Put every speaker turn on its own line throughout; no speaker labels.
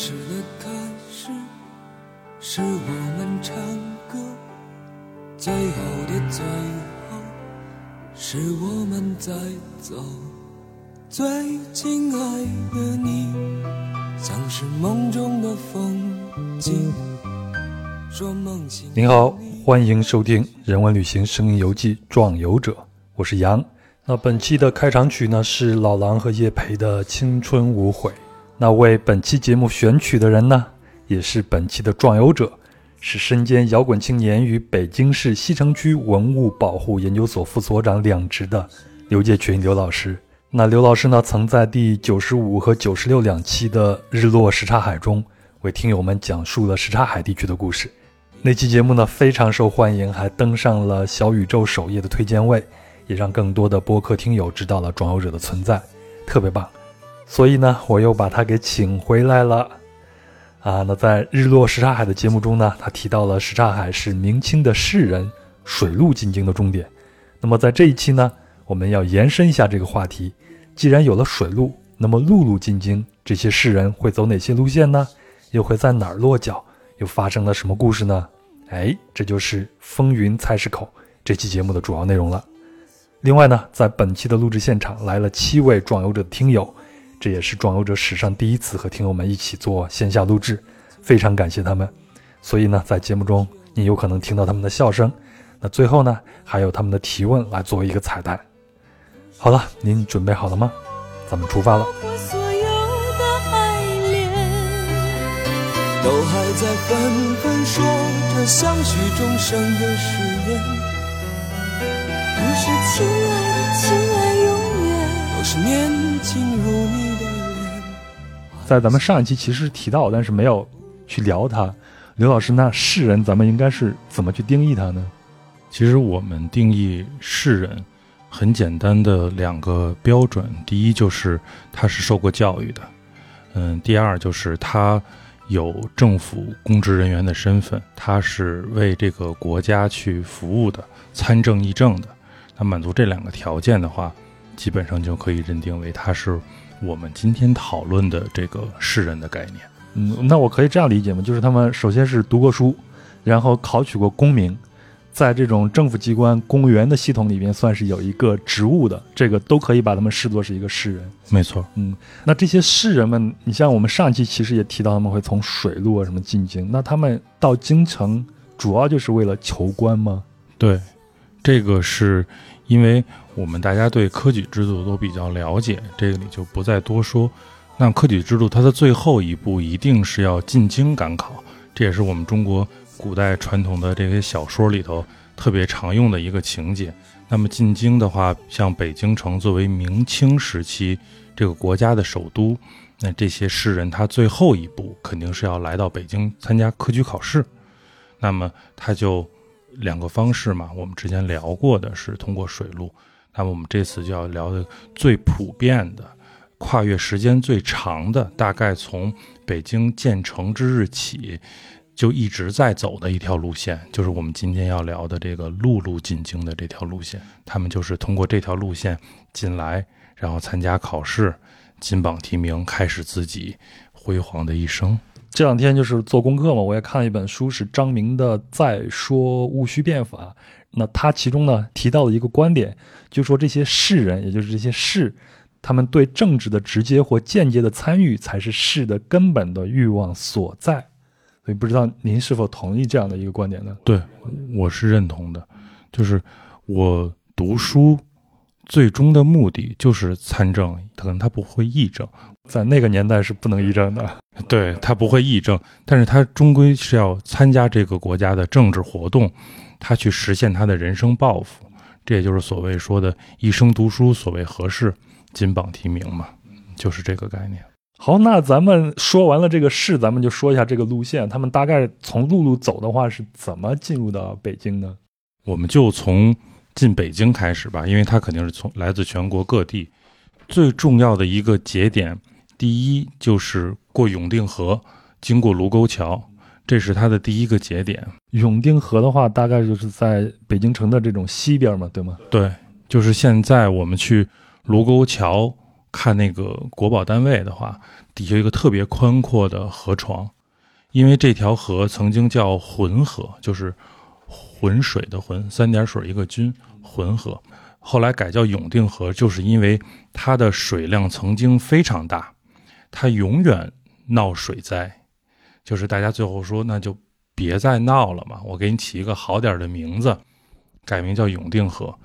事的开始，是我们唱歌；最后的最后，是我们在走。最亲爱的你，像是梦中的风景。说梦醒。
您好，欢迎收听《人文旅行声音游记·壮游者》，我是杨。那本期的开场曲呢是老狼和叶培的《青春无悔》。那为本期节目选曲的人呢，也是本期的壮游者，是身兼摇滚青年与北京市西城区文物保护研究所副所长两职的刘介群刘老师。那刘老师呢，曾在第九十五和九十六两期的《日落什刹海》中，为听友们讲述了什刹海地区的故事。那期节目呢非常受欢迎，还登上了小宇宙首页的推荐位，也让更多的播客听友知道了壮游者的存在，特别棒。所以呢，我又把他给请回来了。啊，那在《日落什刹海》的节目中呢，他提到了什刹海是明清的士人水路进京的终点。那么在这一期呢，我们要延伸一下这个话题。既然有了水路，那么陆路进京，这些士人会走哪些路线呢？又会在哪儿落脚？又发生了什么故事呢？哎，这就是《风云菜市口》这期节目的主要内容了。另外呢，在本期的录制现场来了七位壮游者的听友，这也是壮游者史上第一次和听友们一起做线下录制，非常感谢他们。所以呢，在节目中你有可能听到他们的笑声，那最后呢，还有他们的提问来作为一个彩蛋。好了，您准备好了吗？咱们出发了。
都还在纷纷说着相许终生的誓言。不是亲爱的，亲爱永远都是年轻如你。
在咱们上一期其实提到，但是没有去聊它。刘老师，那世人咱们应该是怎么去定义他呢？
其实我们定义世人。很简单的两个标准，第一就是他是受过教育的，嗯，第二就是他有政府公职人员的身份，他是为这个国家去服务的，参政议政的。那满足这两个条件的话，基本上就可以认定为他是我们今天讨论的这个士人的概念。
嗯，那我可以这样理解吗？就是他们首先是读过书，然后考取过功名。在这种政府机关、公务员的系统里面，算是有一个职务的，这个都可以把他们视作是一个士人。
没错，
嗯，那这些士人们，你像我们上期其实也提到，他们会从水路啊什么进京，那他们到京城主要就是为了求官吗？
对，这个是因为我们大家对科举制度都比较了解，这个里就不再多说。那科举制度它的最后一步一定是要进京赶考，这也是我们中国。古代传统的这些小说里头特别常用的一个情节。那么进京的话，像北京城作为明清时期这个国家的首都，那这些士人他最后一步肯定是要来到北京参加科举考试。那么他就两个方式嘛，我们之前聊过的是通过水路。那么我们这次就要聊的最普遍的、跨越时间最长的，大概从北京建成之日起。就一直在走的一条路线，就是我们今天要聊的这个陆路进京的这条路线。他们就是通过这条路线进来，然后参加考试，金榜题名，开始自己辉煌的一生。
这两天就是做功课嘛，我也看了一本书，是张明的《再说戊戌变法》。那他其中呢提到了一个观点，就说这些士人，也就是这些士，他们对政治的直接或间接的参与，才是士的根本的欲望所在。所以不知道您是否同意这样的一个观点呢？
对，我是认同的。就是我读书最终的目的就是参政，可能他不会议政，
在那个年代是不能议政的。
对他不会议政，但是他终归是要参加这个国家的政治活动，他去实现他的人生抱负。这也就是所谓说的一生读书，所谓何事？金榜题名嘛，就是这个概念。
好，那咱们说完了这个事，咱们就说一下这个路线。他们大概从陆路走的话，是怎么进入到北京呢？
我们就从进北京开始吧，因为它肯定是从来自全国各地。最重要的一个节点，第一就是过永定河，经过卢沟桥，这是它的第一个节点。
永定河的话，大概就是在北京城的这种西边嘛，对吗？
对，就是现在我们去卢沟桥。看那个国宝单位的话，底下有一个特别宽阔的河床，因为这条河曾经叫浑河，就是浑水的浑，三点水一个均，浑河。后来改叫永定河，就是因为它的水量曾经非常大，它永远闹水灾。就是大家最后说，那就别再闹了嘛，我给你起一个好点的名字，改名叫永定河。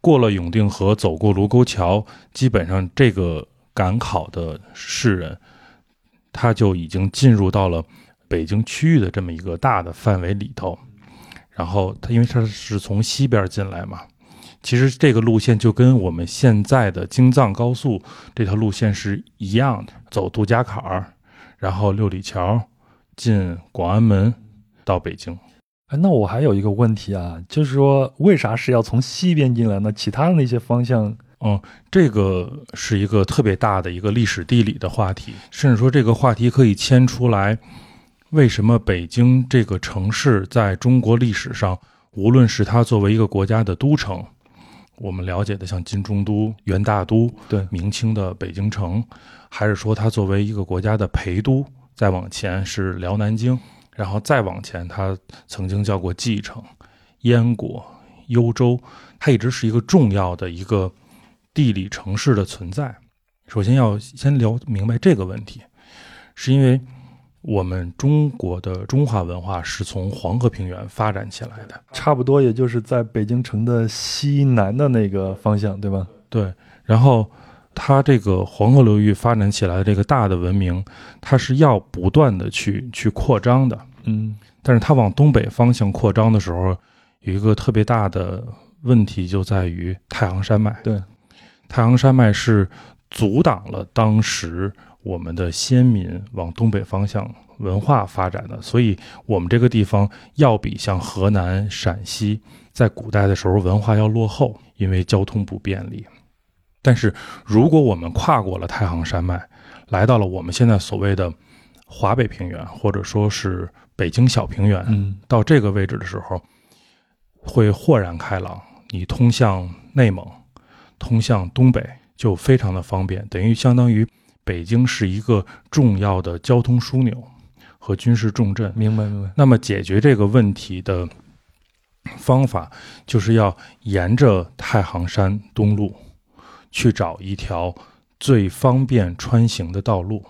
过了永定河，走过卢沟桥，基本上这个赶考的士人，他就已经进入到了北京区域的这么一个大的范围里头。然后他因为他是从西边进来嘛，其实这个路线就跟我们现在的京藏高速这条路线是一样的，走杜家坎儿，然后六里桥。进广安门到北京，
哎，那我还有一个问题啊，就是说为啥是要从西边进来呢？其他的那些方向，
嗯，这个是一个特别大的一个历史地理的话题，甚至说这个话题可以牵出来，为什么北京这个城市在中国历史上，无论是它作为一个国家的都城，我们了解的像金中都、元大都，
对，
明清的北京城，还是说它作为一个国家的陪都？再往前是辽南京，然后再往前，它曾经叫过蓟城、燕国、幽州，它一直是一个重要的一个地理城市的存在。首先要先聊明白这个问题，是因为我们中国的中华文化是从黄河平原发展起来的，
差不多也就是在北京城的西南的那个方向，对吧？
对，然后。它这个黄河流域发展起来的这个大的文明，它是要不断的去去扩张的，
嗯，
但是它往东北方向扩张的时候，有一个特别大的问题就在于太行山脉。
对，
太行山脉是阻挡了当时我们的先民往东北方向文化发展的，所以我们这个地方要比像河南、陕西在古代的时候文化要落后，因为交通不便利。但是，如果我们跨过了太行山脉，来到了我们现在所谓的华北平原，或者说是北京小平原，
嗯，
到这个位置的时候，会豁然开朗。你通向内蒙，通向东北就非常的方便，等于相当于北京是一个重要的交通枢纽和军事重镇。
明白，明白。
那么解决这个问题的方法，就是要沿着太行山东路。去找一条最方便穿行的道路，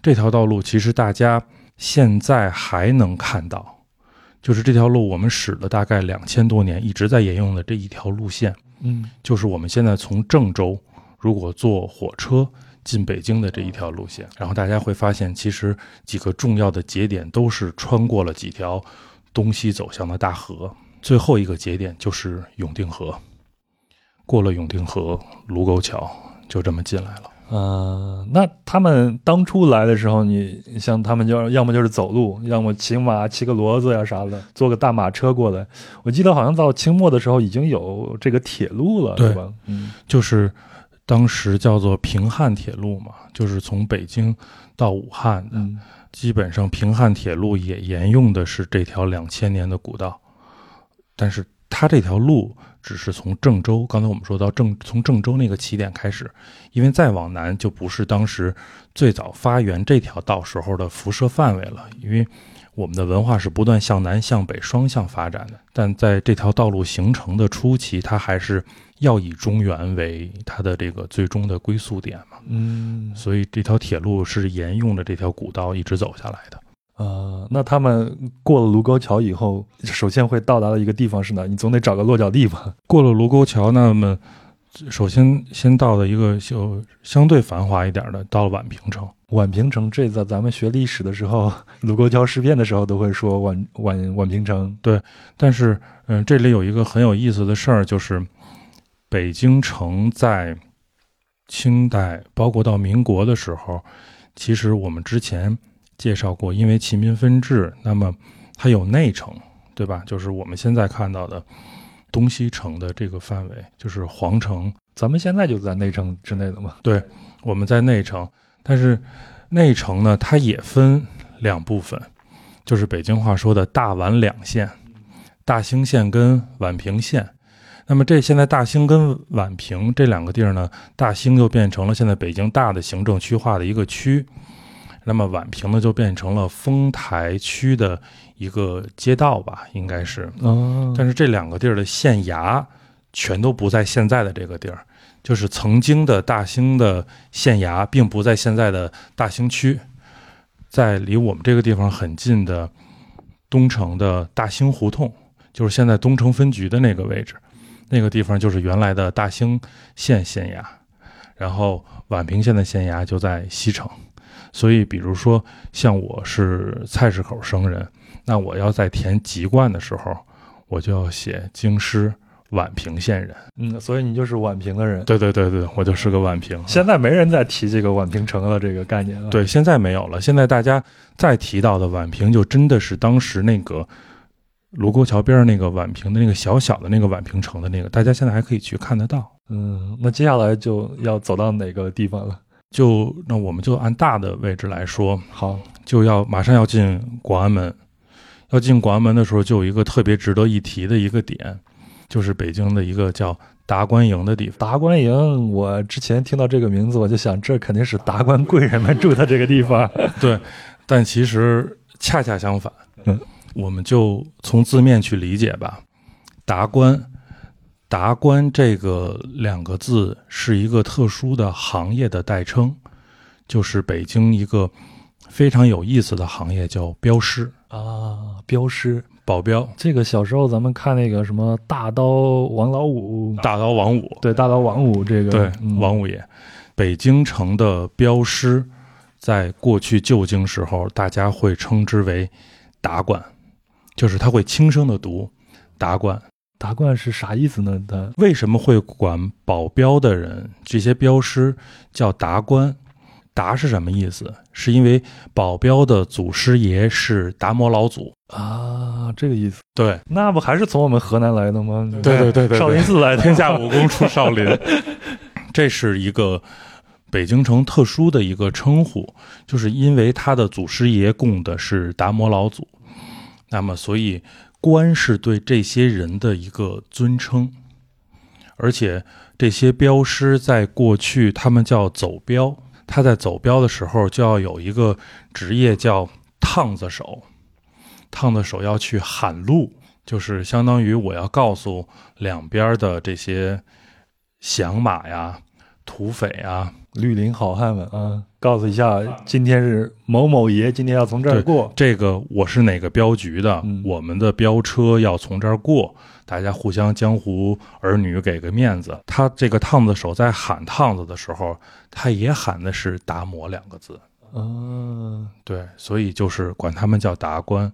这条道路其实大家现在还能看到，就是这条路我们使了大概两千多年，一直在沿用的这一条路线，
嗯，
就是我们现在从郑州如果坐火车进北京的这一条路线，然后大家会发现，其实几个重要的节点都是穿过了几条东西走向的大河，最后一个节点就是永定河。过了永定河、卢沟桥，就这么进来了。
嗯，那他们当初来的时候，你像他们就要么就是走路，要么骑马、骑个骡子呀啥的，坐个大马车过来。我记得好像到清末的时候已经有这个铁路了，
对
吧？嗯，
就是当时叫做平汉铁路嘛，就是从北京到武汉的。基本上平汉铁路也沿用的是这条两千年的古道，但是它这条路。只是从郑州，刚才我们说到郑，从郑州那个起点开始，因为再往南就不是当时最早发源这条道时候的辐射范围了。因为我们的文化是不断向南向北双向发展的，但在这条道路形成的初期，它还是要以中原为它的这个最终的归宿点嘛。
嗯，
所以这条铁路是沿用着这条古道一直走下来的。
呃，那他们过了卢沟桥以后，首先会到达的一个地方是哪？你总得找个落脚地吧。
过了卢沟桥，那么首先先到的一个就相对繁华一点的，到了宛平城。
宛平城，这在咱们学历史的时候，卢沟桥事变的时候都会说宛宛宛平城。
对，但是嗯，这里有一个很有意思的事儿，就是北京城在清代，包括到民国的时候，其实我们之前。介绍过，因为秦民分治，那么它有内城，对吧？就是我们现在看到的东西城的这个范围，就是皇城。
咱们现在就在内城之内的嘛。
对，我们在内城，但是内城呢，它也分两部分，就是北京话说的大宛两县，大兴县跟宛平县。那么这现在大兴跟宛平这两个地儿呢，大兴就变成了现在北京大的行政区划的一个区，那么宛平呢就变成了丰台区的一个街道吧，应该是。
哦，
但是这两个地儿的县衙全都不在现在的这个地儿，就是曾经的大兴的县衙，并不在现在的大兴区，在离我们这个地方很近的东城的大兴胡同，就是现在东城分局的那个位置，那个地方就是原来的大兴县县衙，然后宛平县的县衙就在西城，所以比如说像我是菜市口生人，那我要在填籍贯的时候。我就要写京师宛平县人，
嗯，所以你就是宛平的人。
对对对对，我就是个宛平。
现在没人再提这个宛平城了这个概念了。
对，现在没有了。现在大家再提到的宛平，就真的是当时那个卢沟桥边上那个宛平的那个小小的那个宛平城的那个，大家现在还可以去看得到。
嗯，那接下来就要走到哪个地方了？
就那我们就按大的位置来说，
好，
就要马上要进广安门。要进广安门的时候，就有一个特别值得一提的一个点，就是北京的一个叫达官营的地方。
达官营，我之前听到这个名字，我就想这肯定是达官贵人们住的这个地方。
对，但其实恰恰相反。
嗯，
我们就从字面去理解吧。达官，达官这个两个字是一个特殊的行业的代称，就是北京一个非常有意思的行业，叫镖师。
啊，镖师、
保镖，
这个小时候咱们看那个什么大刀王老五，
大刀王五，
对，大刀王五这个，
对，王五爷，北京城的镖师，在过去旧京时候，大家会称之为达官，就是他会轻声的读达官，
达官是啥意思呢？他
为什么会管保镖的人？这些镖师叫达官？达是什么意思？是因为保镖的祖师爷是达摩老祖
啊，这个意思。
对，
那不还是从我们河南来的吗？
对对对对，
少林寺来的，
天下武功出少林。这是一个北京城特殊的一个称呼，就是因为他的祖师爷供的是达摩老祖，那么所以官是对这些人的一个尊称，而且这些镖师在过去他们叫走镖。他在走镖的时候，就要有一个职业叫趟子手，趟子手要去喊路，就是相当于我要告诉两边的这些响马呀、土匪啊、
绿林好汉们啊，告诉一下，今天是某某爷，今天要从这儿过。
这个我是哪个镖局的，我们的镖车要从这儿过。大家互相江湖儿女给个面子。他这个趟子手在喊趟子的时候，他也喊的是“达摩”两个字。
嗯，
对，所以就是管他们叫达官。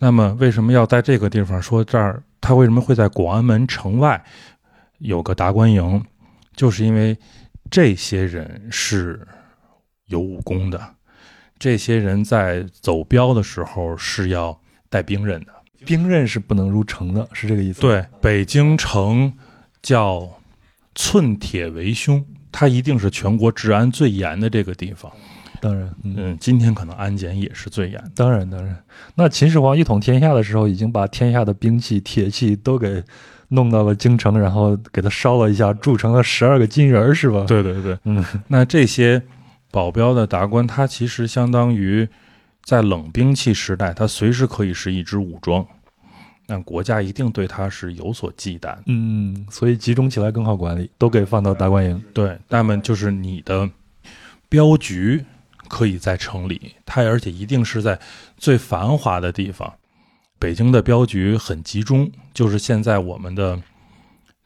那么为什么要在这个地方说这儿？他为什么会在广安门城外有个达官营？就是因为这些人是有武功的，这些人在走镖的时候是要带兵刃的。
兵刃是不能入城。的，是这个意思。
对，北京城。叫寸铁为凶，它一定是全国治安最严的这个地方。
当然，
嗯，今天可能安检也是最严。
当然，当然。那秦始皇一统天下的时候，已经把天下的兵器、铁器都给弄到了京城，然后给他烧了一下，铸成了十二个金人，是吧？
对对对，
嗯。
那这些保镖的达官，他其实相当于。在冷兵器时代，它随时可以是一支武装，但国家一定对它是有所忌惮。
嗯，所以集中起来更好管理，都给放到大观营。
对，那么就是你的镖局可以在城里，它而且一定是在最繁华的地方。北京的镖局很集中，就是现在我们的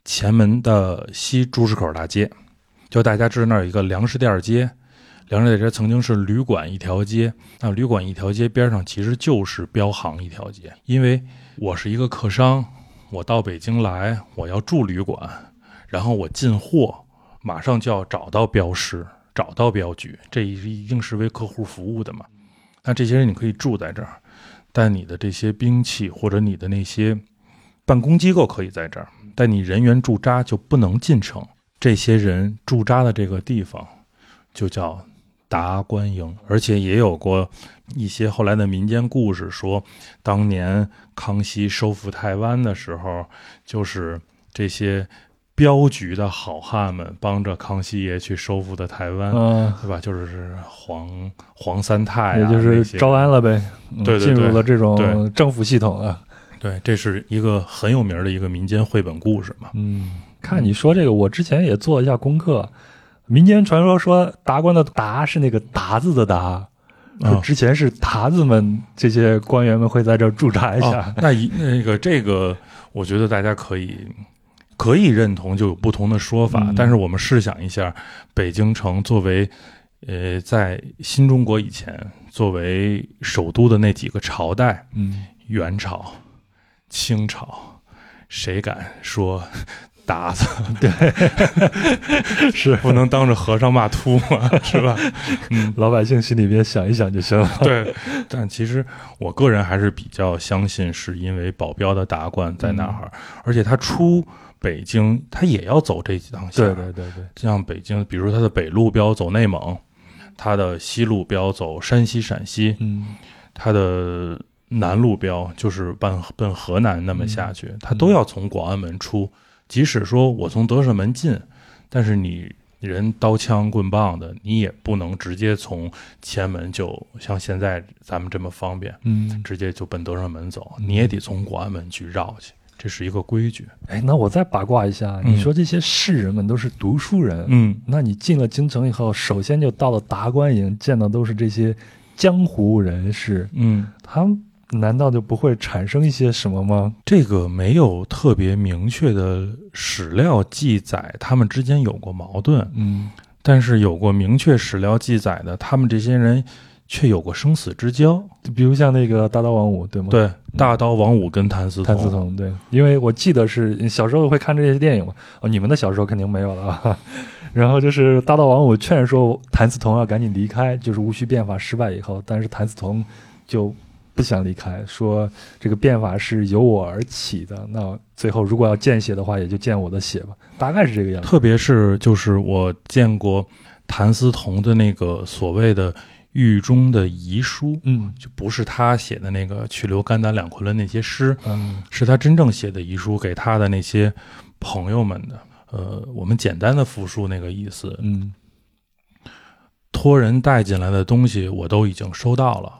前门的西朱市口大街，就大家知道那儿有一个粮食店街。粮食街曾经是旅馆一条街，那旅馆一条街边上其实就是镖行一条街。因为我是一个客商，我到北京来，我要住旅馆，然后我进货，马上就要找到镖师，找到镖局，这一定是为客户服务的嘛。那这些人你可以住在这儿，但你的这些兵器或者你的那些办公机构可以在这儿，但你人员驻扎就不能进城。这些人驻扎的这个地方就叫。达官营，而且也有过一些后来的民间故事，说当年康熙收复台湾的时候，就是这些镖局的好汉们帮着康熙爷去收复的台湾，
嗯，
对吧？就是黄黄三泰、啊，
也就是招安了呗，嗯
对对对
进入了这种政府系统啊。
对，这是一个很有名的一个民间绘本故事嘛。
嗯，看你说这个，我之前也做了一下功课。民间传说说达官的达是那个达字的达，之前是达子们这些官员们会在这儿驻扎一下。
哦、那一那个这个，我觉得大家可以可以认同，就有不同的说法。
嗯
但是我们试想一下，北京城作为呃在新中国以前作为首都的那几个朝代，
嗯，
元朝、清朝，谁敢说达子？
对，是
不能当着和尚骂秃嘛，是吧？嗯，
老百姓心里边想一想就行了。
对。但其实我个人还是比较相信，是因为保镖的达官在那儿，而且他出北京，他也要走这几趟线。
对对对对，
像北京，比如他的北路标走内蒙，他的西路标走山西、陕西，
嗯
他的南路标就是奔奔河南那么下去，
嗯
他都要从广安门出。即使说我从德胜门进，但是你人刀枪棍棒的，你也不能直接从前门就像现在咱们这么方便，
嗯，
直接就奔德胜门走，你也得从广安门去绕去，这是一个规矩。
哎，那我再八卦一下，
嗯。
你说这些士人们都是读书人，
嗯，
那你进了京城以后，首先就到了达官营，见到都是这些江湖人士，
嗯，
他们难道就不会产生一些什么吗？
这个没有特别明确的史料记载，他们之间有过矛盾，
嗯
但是有过明确史料记载的，他们这些人却有过生死之交。
比如像那个大刀王五，对吗？，
对，大刀王五跟谭嗣同，
谭嗣同，对，因为我记得是小时候会看这些电影嘛，哦，你们的小时候肯定没有了啊。然后就是大刀王五劝说谭嗣同要赶紧离开，就是戊戌变法失败以后，但是谭嗣同就不想离开，说这个变法是由我而起的，那最后如果要见血的话，也就见我的血吧，大概是这个样子。
特别是就是我见过谭嗣同的那个所谓的狱中的遗书，
嗯。
就不是他写的那个去留肝胆两昆仑那些诗，
嗯。
是他真正写的遗书给他的那些朋友们的。呃，我们简单的复述那个意思，
嗯。
托人带进来的东西我都已经收到了，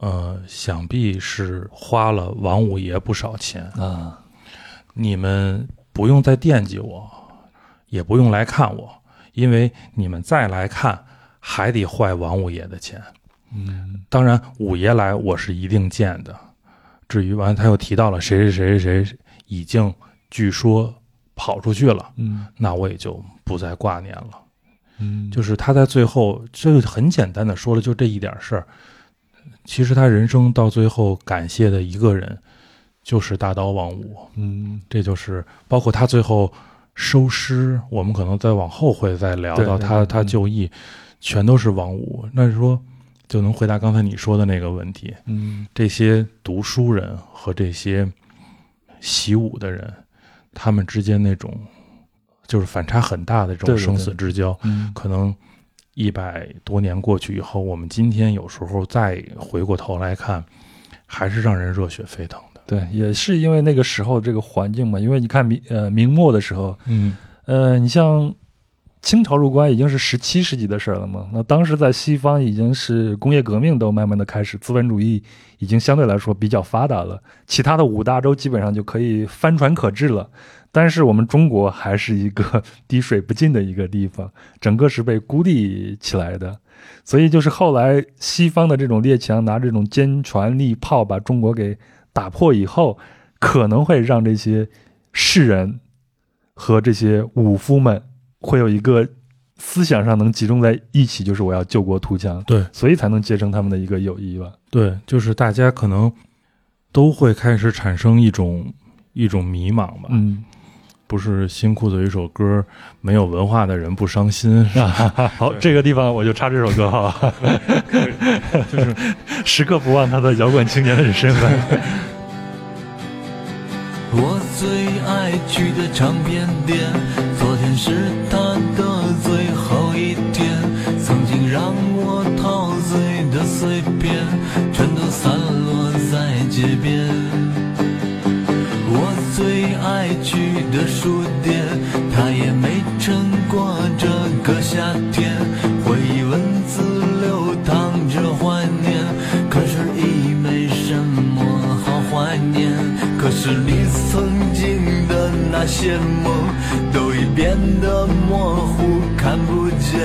呃，想必是花了王五爷不少钱。
啊
你们不用再惦记我，也不用来看我，因为你们再来看还得坏王五爷的钱。
嗯
当然，五爷来我是一定见的。至于完，他又提到了谁谁谁谁谁已经据说跑出去了，
嗯
那我也就不再挂念了。
嗯，
就是他在最后，这就很简单的说了，就这一点事儿。其实他人生到最后感谢的一个人，就是大刀王五。
嗯。
这就是包括他最后收尸，我们可能再往后会再聊到他他就义，全都是王五。那是说就能回答刚才你说的那个问题，
嗯。
这些读书人和这些习武的人，他们之间那种就是反差很大的这种生死之交，
嗯。
可能一百多年过去以后，我们今天有时候再回过头来看，还是让人热血沸腾的。
对，也是因为那个时候这个环境嘛，因为你看明呃明末的时候，
嗯
呃，你像清朝入关已经是十七世纪的事儿了嘛，那当时在西方已经是工业革命都慢慢的开始，资本主义已经相对来说比较发达了，其他的五大洲基本上就可以帆船可治了。但是我们中国还是一个 滴水不进的一个地方，整个是被孤立起来的。所以就是后来西方的这种列强拿这种坚船利炮把中国给打破以后，可能会让这些士人和这些武夫们会有一个思想上能集中在一起，就是我要救国图强，
对
所以才能结成他们的一个友谊吧。
对，就是大家可能都会开始产生一种一种迷茫吧。
嗯，
不是新裤子有一首歌，没有文化的人不伤心，是吧
好，这个地方我就插这首歌哈，
就是
时刻不忘他的摇滚青年的身份。
我最爱去的唱片店，昨天是他的最后一天。曾经让我陶醉的碎片，全都散落在街边。我
最爱去的书店，它也没撑过这个夏天。回忆文字流淌着怀念，可是已没什么好怀念。可是你曾经的那些梦，都已变得模糊，看不见。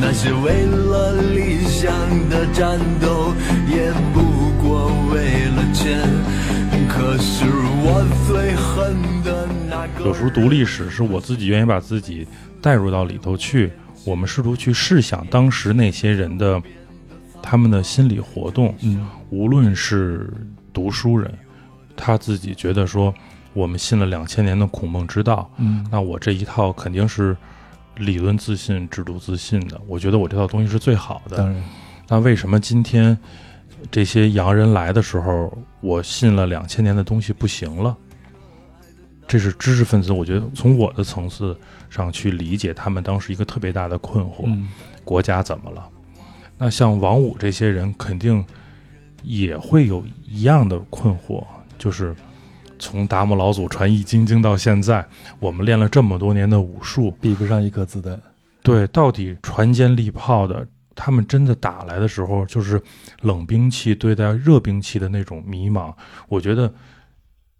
那些为了理想的战斗，也不过为了钱。可是我最恨的那个
有时候读历史是我自己愿意把自己带入到里头去，我们试图去试想当时那些人的他们的心理活动，
嗯。
无论是读书人，他自己觉得说我们信了两千年的孔孟之道，
嗯。
那我这一套肯定是理论自信、制度自信的，我觉得我这套东西是最好的。
当然，
那为什么今天这些洋人来的时候，我信了两千年的东西不行了？这是知识分子，我觉得从我的层次上去理解他们当时一个特别大的困惑：
嗯
国家怎么了？那像王五这些人，肯定也会有一样的困惑，就是从达摩老祖传易筋经到现在，我们练了这么多年的武术，
比不上一颗子弹。
对，到底船坚利炮的，他们真的打来的时候，就是冷兵器对待热兵器的那种迷茫。我觉得，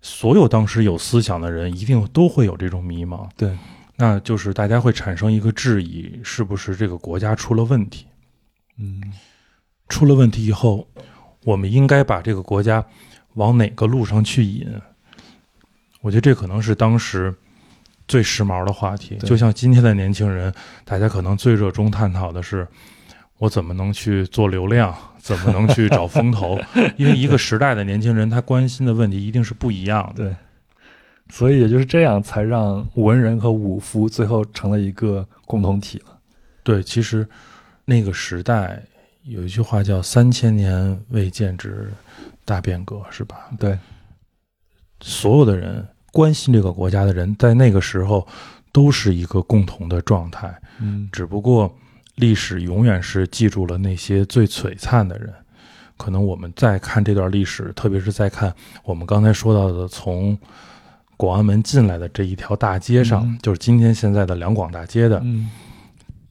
所有当时有思想的人，一定都会有这种迷茫。
对，
那就是大家会产生一个质疑：是不是这个国家出了问题？
嗯
出了问题以后，我们应该把这个国家往哪个路上去引？我觉得这可能是当时最时髦的话题。就像今天的年轻人，大家可能最热衷探讨的是，我怎么能去做流量，怎么能去找风投？因为一个时代的年轻人，他关心的问题一定是不一样的。
对，所以也就是这样，才让文人和武夫最后成了一个共同体了。
对，其实那个时代有一句话叫“三千年未见之大变革”，是吧？
对，
所有的人关心这个国家的人，在那个时候都是一个共同的状态，
嗯
只不过历史永远是记住了那些最璀璨的人。可能我们再看这段历史，特别是在看我们刚才说到的从广安门进来的这一条大街上，
嗯
就是今天现在的两广大街的
嗯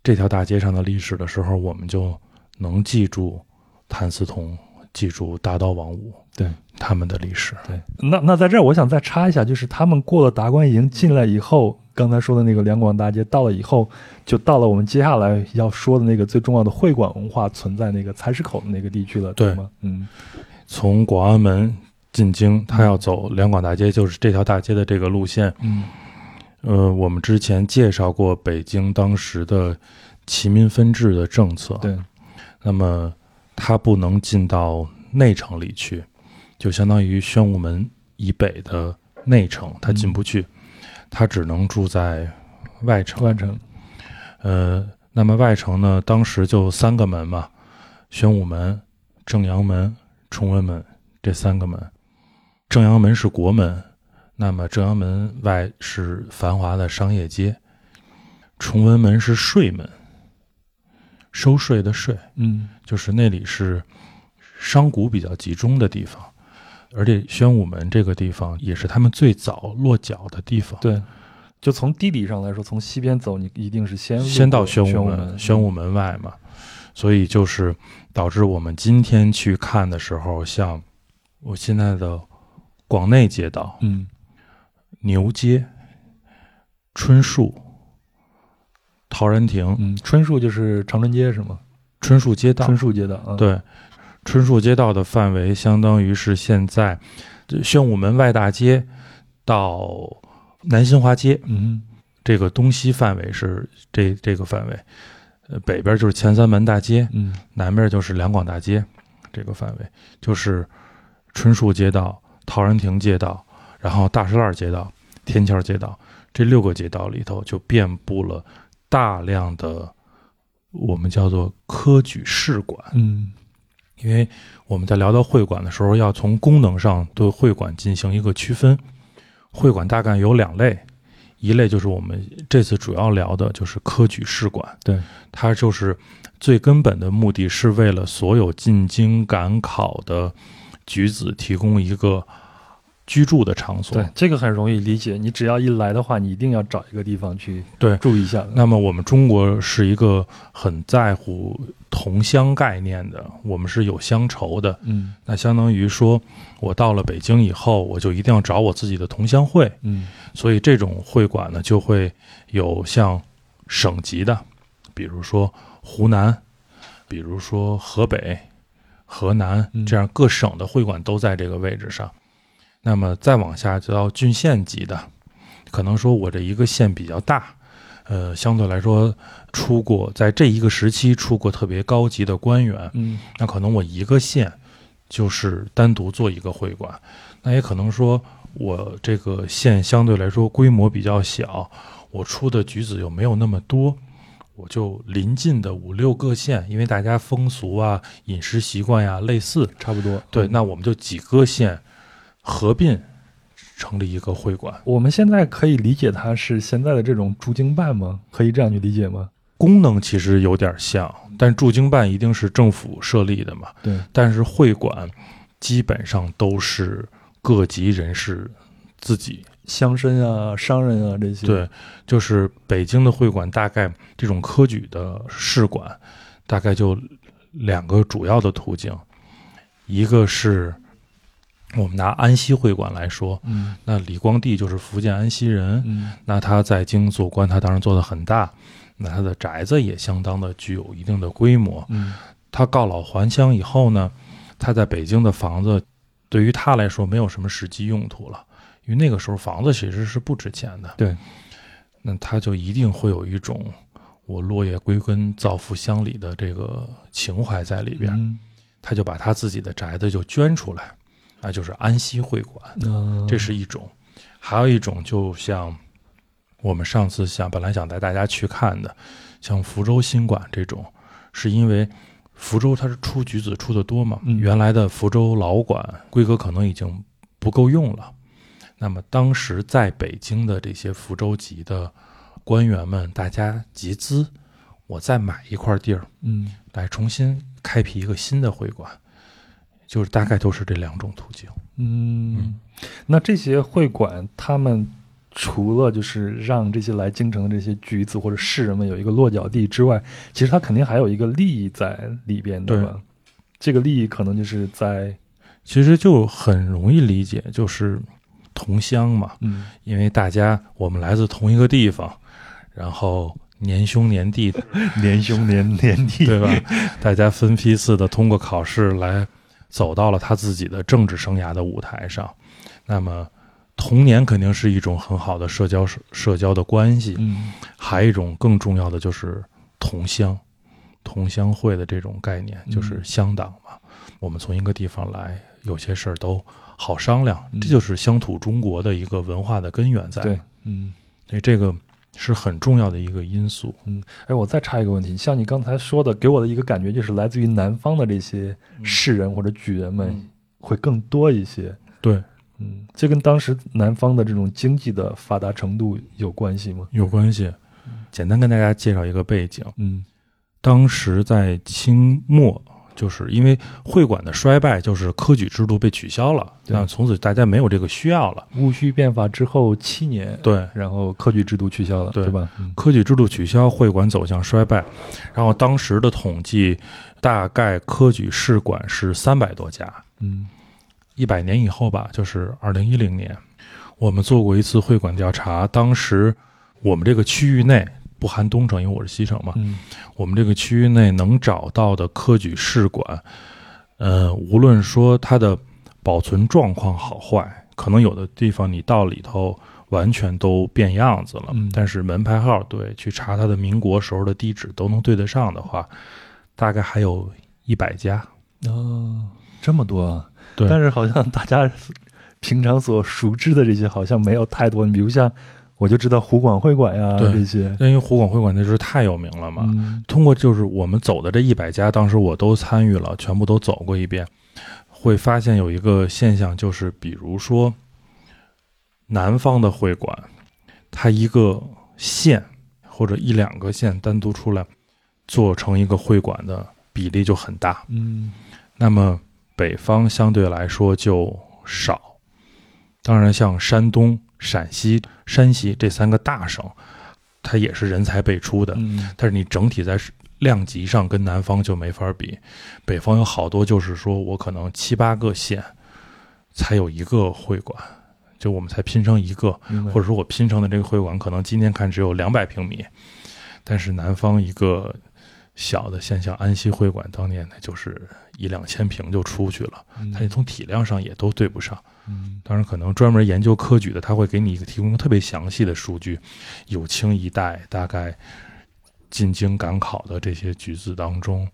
这条大街上的历史的时候，我们就能记住谭嗣同，记住大刀王五，
对
他们的历史。
对。那那在这儿，我想再插一下，就是他们过了达官营进来以后，刚才说的那个两广大街到了以后，就到了我们接下来要说的那个最重要的会馆文化存在那个菜市口的那个地区了，
对。
吗？嗯。
从广安门进京，他要走两广大街，就是这条大街的这个路线。
嗯。
呃，我们之前介绍过北京当时的齐民分治的政策，
对，
那么他不能进到内城里去，就相当于宣武门以北的内城，他进不去，他只能住在外城。
外城，
呃，那么外城呢，当时就三个门嘛，玄武门、正阳门、崇文门这三个门。正阳门是国门，那么正阳门外是繁华的商业街，崇文门是税门，收税的税，
嗯
就是那里是商贾比较集中的地方，而且宣武门这个地方也是他们最早落脚的地方。
对。就从地理上来说，从西边走，你一定是先
先到宣武
宣门，嗯
宣武门外嘛，所以就是导致我们今天去看的时候，像我现在的广内街道、
嗯
牛街、春树、陶然亭、
嗯，春树就是长春街是吗？
春树街道
春，树街道嗯，，
对，春树街道的范围相当于是现在这宣武门外大街到南新华街，
嗯
这个东西范围是这这个范围，呃，北边就是前三门大街，
嗯。
南边就是两广大街，这个范围就是春树街道、陶然亭街道，然后大石栏街道、天桥街道这六个街道里头就遍布了大量的我们叫做科举士馆，
嗯
因为我们在聊到会馆的时候，要从功能上对会馆进行一个区分。会馆大概有两类，一类就是我们这次主要聊的，就是科举士馆。
对，
它就是最根本的目的是为了所有进京赶考的举子提供一个居住的场所。
对，这个很容易理解。你只要一来的话，你一定要找一个地方去
对
住一下。
那么我们中国是一个很在乎同乡概念的，我们是有乡愁的。
嗯
那相当于说，我到了北京以后，我就一定要找我自己的同乡会。
嗯
所以这种会馆呢，就会有像省级的，比如说湖南，比如说河北、河南
嗯
这样各省的会馆都在这个位置上。那么再往下就到郡县级的，可能说我这一个县比较大，呃，相对来说出过在这一个时期出过特别高级的官员，
嗯
那可能我一个县就是单独做一个会馆，那也可能说我这个县相对来说规模比较小，我出的举子又没有那么多，我就临近的五六个县，因为大家风俗啊、饮食习惯呀、类似，
差不多。
对，
嗯
那我们就几个县合并成立一个会馆。
我们现在可以理解它是现在的这种驻京办吗？可以这样去理解吗？
功能其实有点像，但驻京办一定是政府设立的嘛，
对，
但是会馆基本上都是各级人士自己。
乡绅啊、商人啊这些。
对，就是北京的会馆，大概这种科举的试馆，大概就两个主要的途径，一个是我们拿安溪会馆来说，
嗯。
那李光地就是福建安溪人，
嗯。
那他在京做官，他当然做的很大，那他的宅子也相当的具有一定的规模。
嗯。
他告老还乡以后呢，他在北京的房子对于他来说没有什么实际用途了，因为那个时候房子其实是不值钱的。
对，
那他就一定会有一种我落叶归根、造福乡里的这个情怀在里边，
嗯。
他就把他自己的宅子就捐出来，啊，就是安息会馆。
嗯。
这是一种，还有一种就像我们上次想本来想带大家去看的，像福州新馆这种，是因为福州它是出举子出的多嘛，
嗯
原来的福州老馆规格可能已经不够用了，那么当时在北京的这些福州籍的官员们，大家集资，我再买一块地儿
嗯。
来重新开辟一个新的会馆，就是大概都是这两种途径。
嗯，那这些会馆，他们除了就是让这些来京城的这些举子或者士人们有一个落脚地之外，其实他肯定还有一个利益在里边的
对
吧？这个利益可能就是在
其实就很容易理解，就是同乡嘛，
嗯
因为大家我们来自同一个地方，然后年兄年弟，
年兄年年弟，
对吧？大家分批次的通过考试来走到了他自己的政治生涯的舞台上。那么童年肯定是一种很好的社交社交的关系，
嗯
还有一种更重要的就是同乡、同乡会的这种概念，
嗯
就是乡党嘛。我们从一个地方来，有些事儿都好商量，
嗯
这就是乡土中国的一个文化的根源在。
对，嗯。
所以这个是很重要的一个因素。
嗯哎，我再插一个问题，像你刚才说的，给我的一个感觉就是来自于南方的这些士人或者举人们
嗯
会更多一些。
对，
嗯，这跟当时南方的这种经济的发达程度有关系吗？
有关系。简单跟大家介绍一个背景，
嗯
当时在清末，就是因为会馆的衰败，就是科举制度被取消了，那从此大家没有这个需要了。
戊戌变法之后七年，
对，
然后科举制度取消了，
对
对吧？嗯
科举制度取消，会馆走向衰败。然后当时的统计，大概科举试馆是三百多家。
嗯
一百年以后吧，就是二零一零年，我们做过一次会馆调查。当时我们这个区域内不含东城，因为我是西城嘛，
嗯。
我们这个区域内能找到的科举试馆，呃，无论说它的保存状况好坏，可能有的地方你到里头完全都变样子了，
嗯。
但是门牌号对，去查它的民国时候的地址都能对得上的话，大概还有一百家。
哦，这么多啊！
对。
但是好像大家平常所熟知的这些好像没有太多，你比如像我就知道湖广会馆呀
对
这些，
因为湖广会馆那时候太有名了嘛，
嗯
通过就是我们走的这一百家，当时我都参与了，全部都走过一遍，会发现有一个现象，就是比如说南方的会馆，它一个县或者一两个县单独出来做成一个会馆的比例就很大，
嗯
那么北方相对来说就少。当然，像山东、陕西、山西这三个大省，它也是人才辈出的。
嗯
但是你整体在量级上跟南方就没法比，北方有好多就是说我可能七八个县才有一个会馆，就我们才拼成一个，或者说我拼成的这个会馆可能今天看只有两百平米，但是南方一个小的县像安溪会馆，当年呢就是一两千平就出去了，它从体量上也都对不上。
嗯
当然，可能专门研究科举的，他会给你一个提供特别详细的数据，有清一代大概进京赶考的这些举子当中，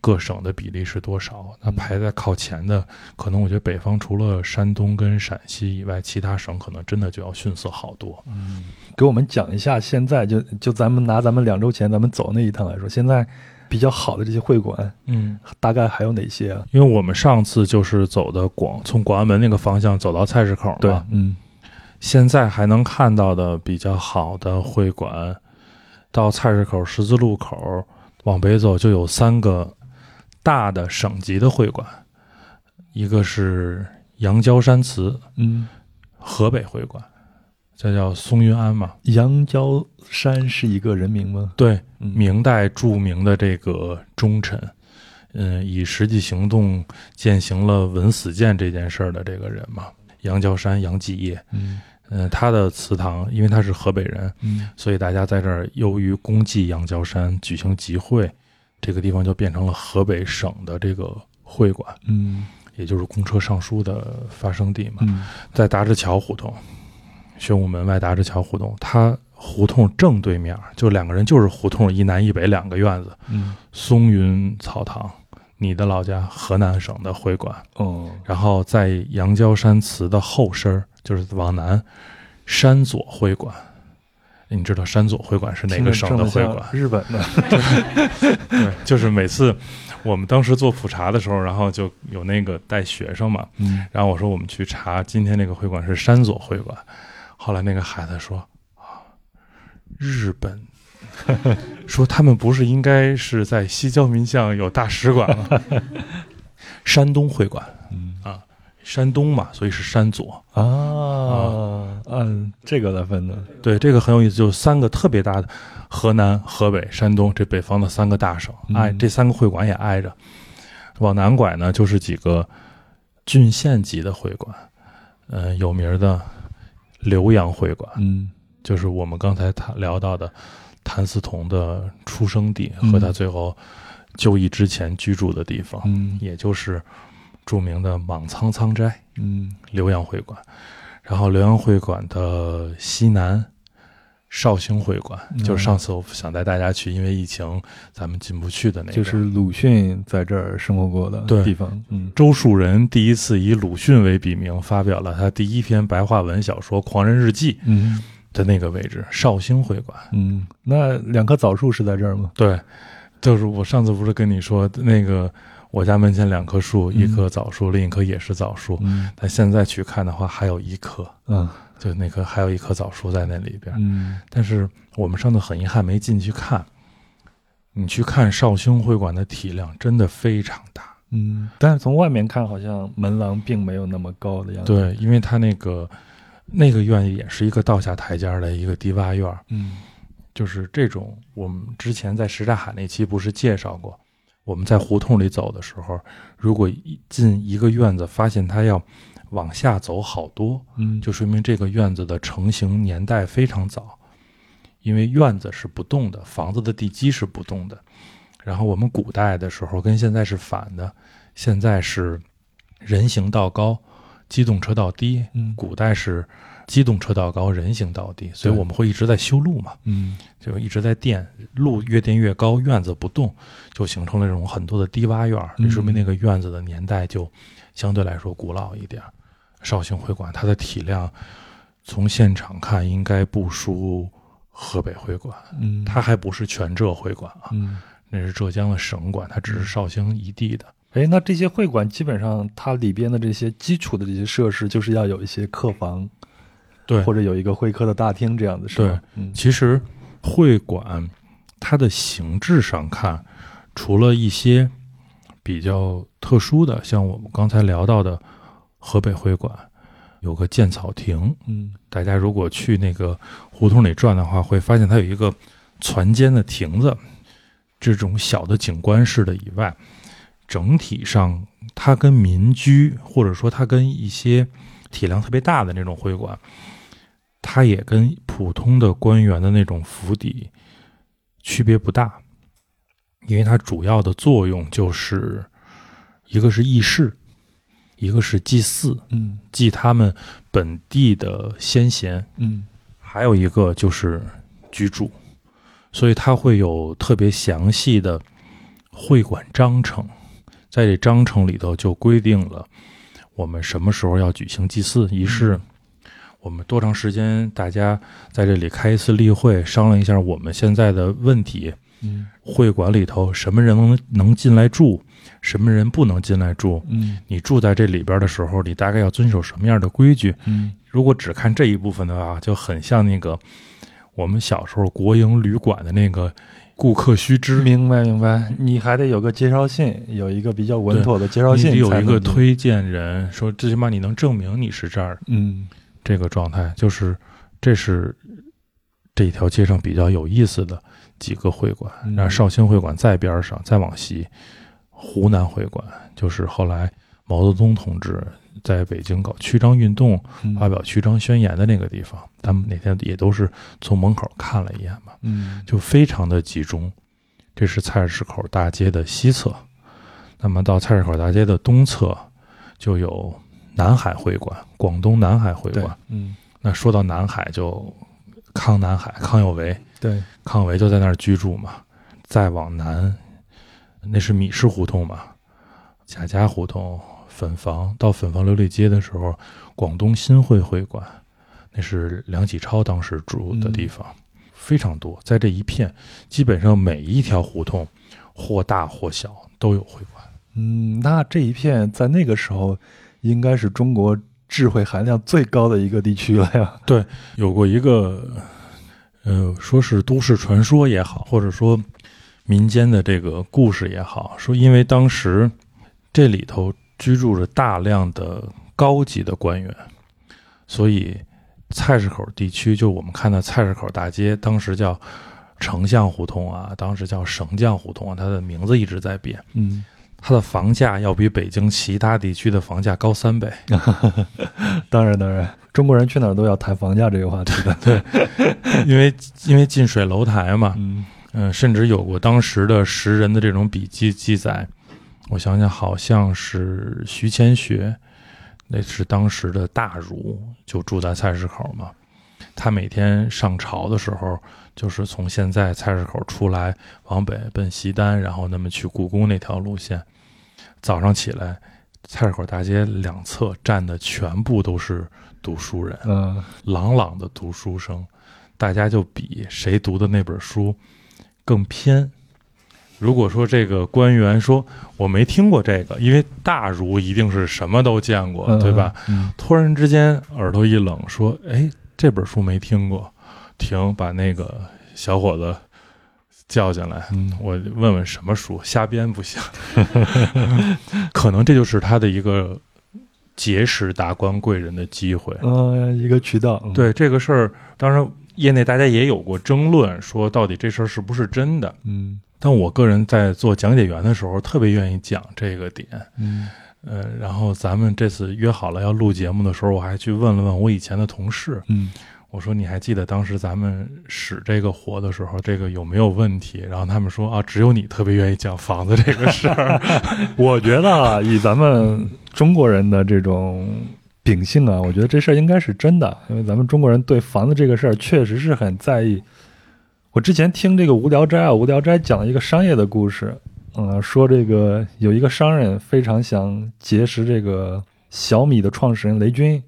各省的比例是多少？那排在靠前的，可能我觉得北方除了山东跟陕西以外，其他省可能真的就要逊色好多。
嗯给我们讲一下，现在就就咱们拿咱们两周前咱们走那一趟来说，现在比较好的这些会馆，
嗯，
大概还有哪些啊？
因为我们上次就是走的广，从广安门那个方向走到菜市口嘛，
嗯。
现在还能看到的比较好的会馆，到菜市口十字路口往北走就有三个大的省级的会馆，一个是阳郊山祠
嗯，
河北会馆，这叫松云庵嘛，
阳郊山是一个人名吗？
对，
嗯。
明代著名的这个忠臣，嗯，以实际行动践行了文死谏这件事儿的这个人嘛，杨郊山杨继业，
嗯。
嗯，他的祠堂，因为他是河北人，
嗯。
所以大家在这儿由于公祭杨郊山举行集会，这个地方就变成了河北省的这个会馆，
嗯。
也就是公车上书的发生地嘛。
嗯。
在达之桥胡同，宣武门外达之桥胡同，它胡同正对面就两个人就是胡同一南一北两个院子，
嗯
松云草堂，你的老家河南省的会馆，
哦
然后在阳郊山祠的后身儿就是往南，山左会馆。你知道山左会馆是哪个省的会馆？
日本的。
对，就是每次我们当时做普查的时候，然后就有那个带学生嘛，
嗯
然后我说我们去查今天那个会馆是山左会馆，后来那个孩子说啊，日本，说他们不是应该是在西郊民巷有大使馆吗？山东会馆，
嗯
山东嘛，所以是山左。
啊，按这个来分的。
对，这个很有意思，就是三个特别大的，河南、河北、山东这北方的三个大省，
嗯
挨这三个会馆也挨着。往南拐呢，就是几个郡县级的会馆，嗯、有名的浏阳会馆，
嗯。
就是我们刚才谈聊到的谭嗣同的出生地
嗯。
和他最后就义之前居住的地方，
嗯。
也就是著名的莽苍苍斋。
嗯。
浏阳会馆，然后浏阳会馆的西南绍兴会馆，
嗯
就是上次我想带大家去，因为疫情咱们进不去的那个。
就是鲁迅在这儿生活过的地方。嗯
周树人第一次以鲁迅为笔名发表了他第一篇白话文小说《狂人日记
嗯》
的那个位置，绍兴会馆。
嗯，那两棵枣树是在这儿吗？
对，就是我上次不是跟你说那个我家门前两棵树，
嗯
一棵枣树，另一棵也是枣树。
嗯
但现在去看的话，还有一棵，
啊
就那棵还有一棵枣树在那里边。
嗯
但是我们上次很遗憾没进去看。你去看绍兴会馆的体量真的非常大，
嗯，但是从外面看，好像门廊并没有那么高的样子。，
对，因为它那个那个院也是一个倒下台阶儿的一个低洼院儿，
嗯
就是这种。我们之前在什刹海那期不是介绍过，我们在胡同里走的时候，如果一进一个院子，发现它要往下走好多，
嗯，
就说明这个院子的成型年代非常早，因为院子是不动的，房子的地基是不动的。然后我们古代的时候跟现在是反的，现在是人行道高，机动车道低，
嗯。
古代是机动车道高，人行道低，所以我们会一直在修路嘛，
嗯。
就一直在垫路，越垫越高，院子不动，就形成了这种很多的低洼院儿，这说明那个院子的年代就相对来说古老一点儿。绍兴会馆它的体量，从现场看应该不输河北会馆，
嗯，
它还不是全浙会馆啊，
嗯。
那是浙江的省馆，它只是绍兴一地的。
哎，那这些会馆基本上它里边的这些基础的这些设施，就是要有一些客房，
对，
或者有一个会客的大厅这样子，是吧？嗯
其实会馆它的形制上看，除了一些比较特殊的，像我们刚才聊到的河北会馆，有个建草亭。
嗯
大家如果去那个胡同里转的话，会发现它有一个攒尖的亭子，这种小的景观式的以外，整体上它跟民居或者说它跟一些体量特别大的那种会馆，它也跟普通的官员的那种府邸区别不大，因为它主要的作用就是一个是议事，一个是祭祀，
嗯。
祭他们本地的先贤，
嗯。
还有一个就是居住，所以他会有特别详细的会馆章程，在这章程里头就规定了我们什么时候要举行祭祀。仪式，我们多长时间大家在这里开一次例会，商量一下我们现在的问题，
嗯。
会馆里头什么人能能进来住，什么人不能进来住。
嗯
你住在这里边的时候，你大概要遵守什么样的规矩？
嗯
如果只看这一部分的话，就很像那个我们小时候国营旅馆的那个顾客须知，
明白明白，你还得有个介绍信，有一个比较稳妥的介绍信，
你得有一个推荐人，说最起码你能证明你是这儿
嗯
这个状态，就是这是这条街上比较有意思的几个会馆。
嗯
然后绍兴会馆在边上，再往西，湖南会馆就是后来毛泽东同志在北京搞曲张运动，
嗯
发表曲张宣言的那个地方，他们那天也都是从门口看了一眼嘛，
嗯
就非常的集中。这是菜市口大街的西侧，那么到菜市口大街的东侧就有南海会馆，广东南海会馆。
嗯
那说到南海，就康南海，康有为，
对
康有为就在那儿居住嘛。再往南，那是米市胡同嘛，贾家胡同、粉房到粉房琉璃街的时候，广东新会会馆，那是梁启超当时住的地方，非常多。在这一片，基本上每一条胡同，或大或小都有会馆。
嗯，那这一片在那个时候应该是中国智慧含量最高的一个地区了呀。
对有过一个，呃，说是都市传说也好，或者说民间的这个故事也好，说因为当时这里头居住着大量的高级的官员，所以菜市口地区，就我们看到菜市口大街，当时叫丞相胡同啊，当时叫绳匠胡同啊，它的名字一直在变，
嗯。
它的房价要比北京其他地区的房价高三倍。
当然当然，中国人去哪儿都要谈房价这个话题的。对，
因为因为近水楼台嘛，
嗯
嗯，甚至有过当时的识人的这种笔记记载。我想想，好像是徐乾学，那是当时的大儒，就住在菜市口嘛。他每天上朝的时候，就是从现在菜市口出来，往北奔西单，然后那么去故宫那条路线。早上起来，菜市口大街两侧站的全部都是读书人。
嗯
朗朗的读书声，大家就比谁读的那本书更偏。如果说这个官员说我没听过这个，因为大儒一定是什么都见过，
嗯
对吧？？
嗯
突然之间耳朵一冷，说：“哎，这本书没听过。”停，把那个小伙子叫进来，
嗯
我问问什么书，瞎编不行。可能这就是他的一个结识达官贵人的机会。
嗯，一个渠道。嗯，
对这个事儿，当然业内大家也有过争论，说到底这事儿是不是真的。
嗯
但我个人在做讲解员的时候，特别愿意讲这个点。
嗯
呃，然后咱们这次约好了要录节目的时候，我还去问了问我以前的同事，
嗯
我说你还记得当时咱们使这个活的时候，这个有没有问题？然后他们说啊，只有你特别愿意讲房子这个事儿。
我觉得啊，以咱们中国人的这种秉性啊，我觉得这事儿应该是真的，因为咱们中国人对房子这个事儿确实是很在意。我之前听这个《无聊斋》啊，《无聊斋》讲了一个商业的故事，嗯、说这个有一个商人非常想结识这个小米的创始人雷军，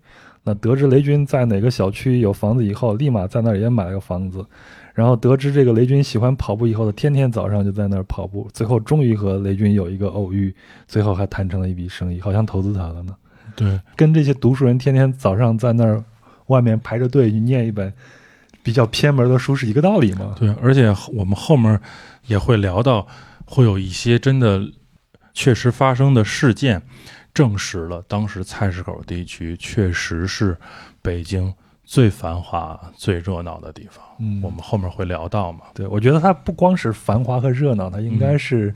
那得知雷军在哪个小区有房子以后，立马在那儿也买了个房子。然后得知这个雷军喜欢跑步以后，他天天早上就在那儿跑步，最后终于和雷军有一个偶遇，最后还谈成了一笔生意，好像投资他了呢。
对，
跟这些读书人天天早上在那儿外面排着队去念一本比较偏门的书是一个道理嘛。
对，而且我们后面也会聊到，会有一些真的确实发生的事件，证实了当时菜市口地区确实是北京最繁华、最热闹的地方。
嗯
我们后面会聊到嘛。
对，我觉得它不光是繁华和热闹，它应
嗯
该是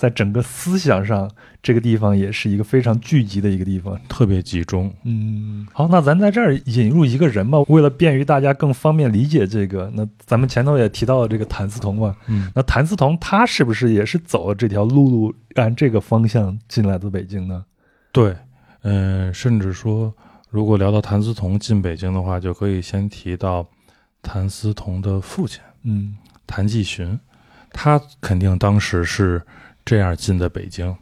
在整个思想上，这个地方也是一个非常聚集的一个地方。
特别集中，
嗯，好，那咱在这儿引入一个人吧，为了便于大家更方便理解这个，那咱们前头也提到了这个谭嗣同嘛，
嗯，
那谭嗣同他是不是也是走了这条陆路按这个方向进来的北京呢？
对，嗯、甚至说，如果聊到谭嗣同进北京的话，就可以先提到谭嗣同的父亲
嗯。
谭继寻，他肯定当时是这样进的北京，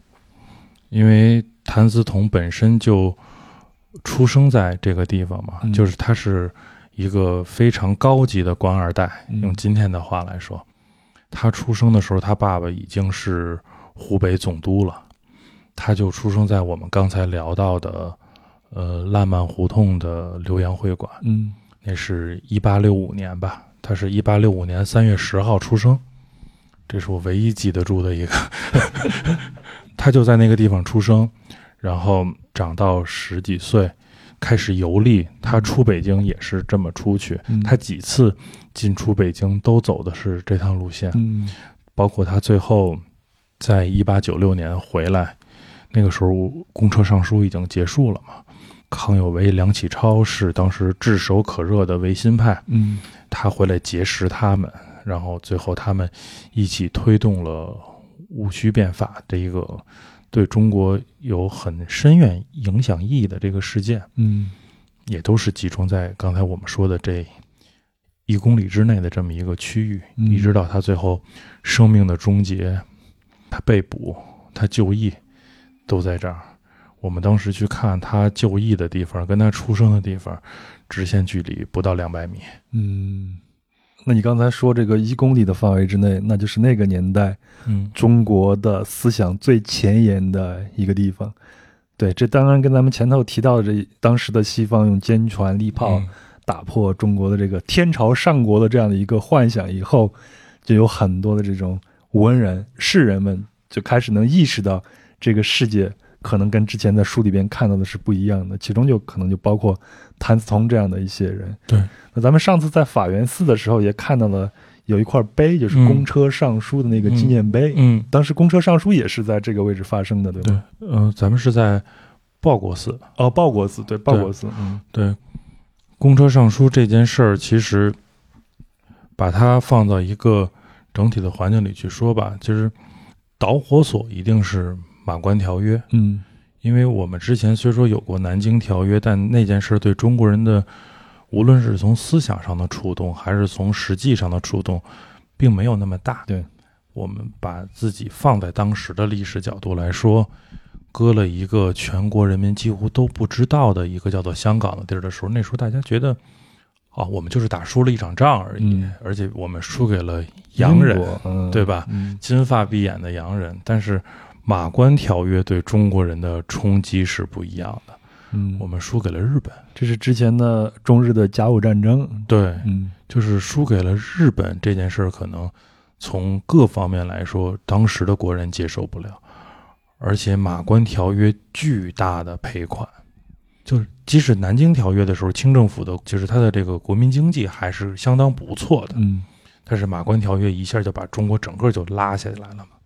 因为谭嗣同本身就出生在这个地方嘛，
嗯。
就是他是一个非常高级的官二代，
嗯。
用今天的话来说，他出生的时候，他爸爸已经是湖北总督了，他就出生在我们刚才聊到的，呃，烂漫胡同的浏阳会馆，
嗯。
那是一八六五年吧，他是一八六五年三月十号出生，这是我唯一记得住的一个。他就在那个地方出生，然后长到十几岁，开始游历。他出北京也是这么出去，
嗯
他几次进出北京都走的是这趟路线，
嗯
包括他最后在一八九六年回来，那个时候公车上书已经结束了嘛。康有为、梁启超是当时炙手可热的维新派，
嗯
他回来结识他们，然后最后他们一起推动了戊戌变法这一个对中国有很深远影响意义的这个事件，
嗯
也都是集中在刚才我们说的这一公里之内的这么一个区域，
嗯
一直到他最后生命的终结，他被捕，他就义，都在这儿。我们当时去看他就义的地方，跟他出生的地方，直线距离不到两百米。
嗯。那你刚才说这个一公里的范围之内，那就是那个年代
嗯，
中国的思想最前沿的一个地方。对，这当然跟咱们前头提到的这当时的西方用坚船利炮
嗯
打破中国的这个天朝上国的这样的一个幻想以后，就有很多的这种文人士人们就开始能意识到这个世界可能跟之前在书里边看到的是不一样的，其中就可能就包括谭嗣同这样的一些人。
对，
那咱们上次在法源寺的时候也看到了有一块碑，就是
嗯
公车上书的那个纪念碑。
嗯，
当时公车上书也是在这个位置发生的，对
对
嗯？，
呃，咱们是在报国寺，
哦，报国寺，对，报国寺，嗯
对，公车上书这件事儿，其实把它放到一个整体的环境里去说吧，其实导火索一定是马关条约，
嗯。
因为我们之前虽说有过南京条约，但那件事对中国人的，无论是从思想上的触动，还是从实际上的触动，并没有那么大。
对，
我们把自己放在当时的历史角度来说，割了一个全国人民几乎都不知道的一个叫做香港的地儿的时候，那时候大家觉得，啊，我们就是打输了一场仗而已，
嗯。
而且我们输给了洋人对吧？
嗯。
金发碧眼的洋人。但是马关条约对中国人的冲击是不一样的，
嗯，
我们输给了日本，
这是之前的中日的甲午战争，
对，
嗯。
就是输给了日本这件事儿，可能从各方面来说，当时的国人接受不了，而且马关条约巨大的赔款，就是即使南京条约的时候，清政府的就是他的这个国民经济还是相当不错的，
嗯。
但是马关条约一下就把中国整个就拉下来了嘛，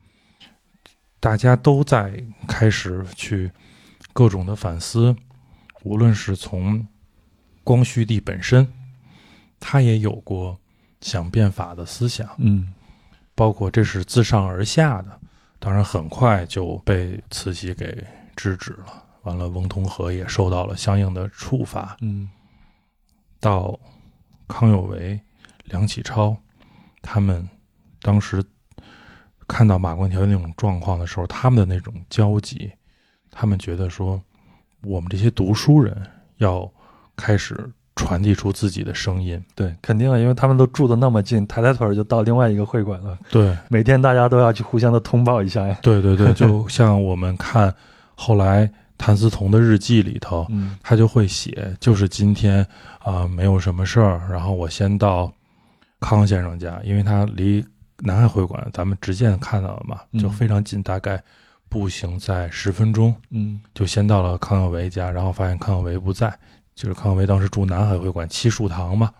大家都在开始去各种的反思，无论是从光绪帝本身，他也有过想变法的思想，
嗯
包括这是自上而下的，当然很快就被慈禧给制止了。完了，翁同龢也受到了相应的处罚。
嗯
到康有为、梁启超，他们当时看到马关条约那种状况的时候，他们的那种焦急，他们觉得说，我们这些读书人要开始传递出自己的声音。
对，肯定啊，因为他们都住的那么近，抬抬腿儿就到另外一个会馆了，
对，
每天大家都要去互相的通报一下呀。
对对对，就像我们看后来谭嗣同的日记里头，
嗯
他就会写，就是今天啊、没有什么事儿，然后我先到康先生家，因为他离南海会馆咱们直线看到了嘛，
嗯。
就非常近，大概步行在十分钟，
嗯。
就先到了康有为家，然后发现康有为不在，就是康有为当时住南海会馆七树堂嘛，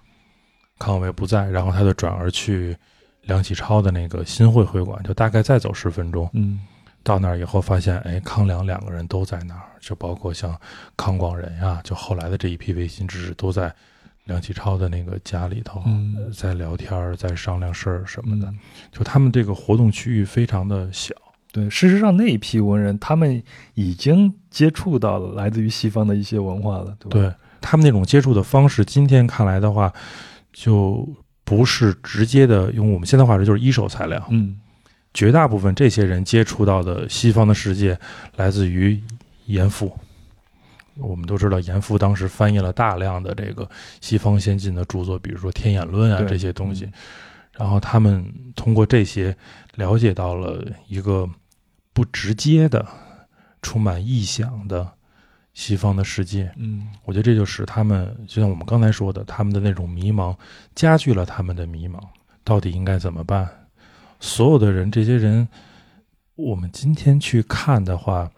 康有为不在，然后他就转而去梁启超的那个新会会馆，就大概再走十分钟，
嗯。
到那儿以后发现，哎，康梁两个人都在那儿，就包括像康广仁呀，就后来的这一批维新志士都在梁启超的那个家里头，在聊天儿，在商量事儿什么的，
嗯
就他们这个活动区域非常的小。
对，事实上那一批文人，他们已经接触到了来自于西方的一些文化了，对吧？
对他们那种接触的方式，今天看来的话，就不是直接的用我们现在话说就是一手材料。
嗯
绝大部分这些人接触到的西方的世界，来自于严复。我们都知道，严复当时翻译了大量的这个西方先进的著作，比如说《天演论》啊
对
这些东西
嗯。
然后他们通过这些了解到了一个不直接的、充满臆想的西方的世界。
嗯
我觉得这就使他们，就像我们刚才说的，他们的那种迷茫，加剧了他们的迷茫，到底应该怎么办？所有的人，这些人，我们今天去看的话，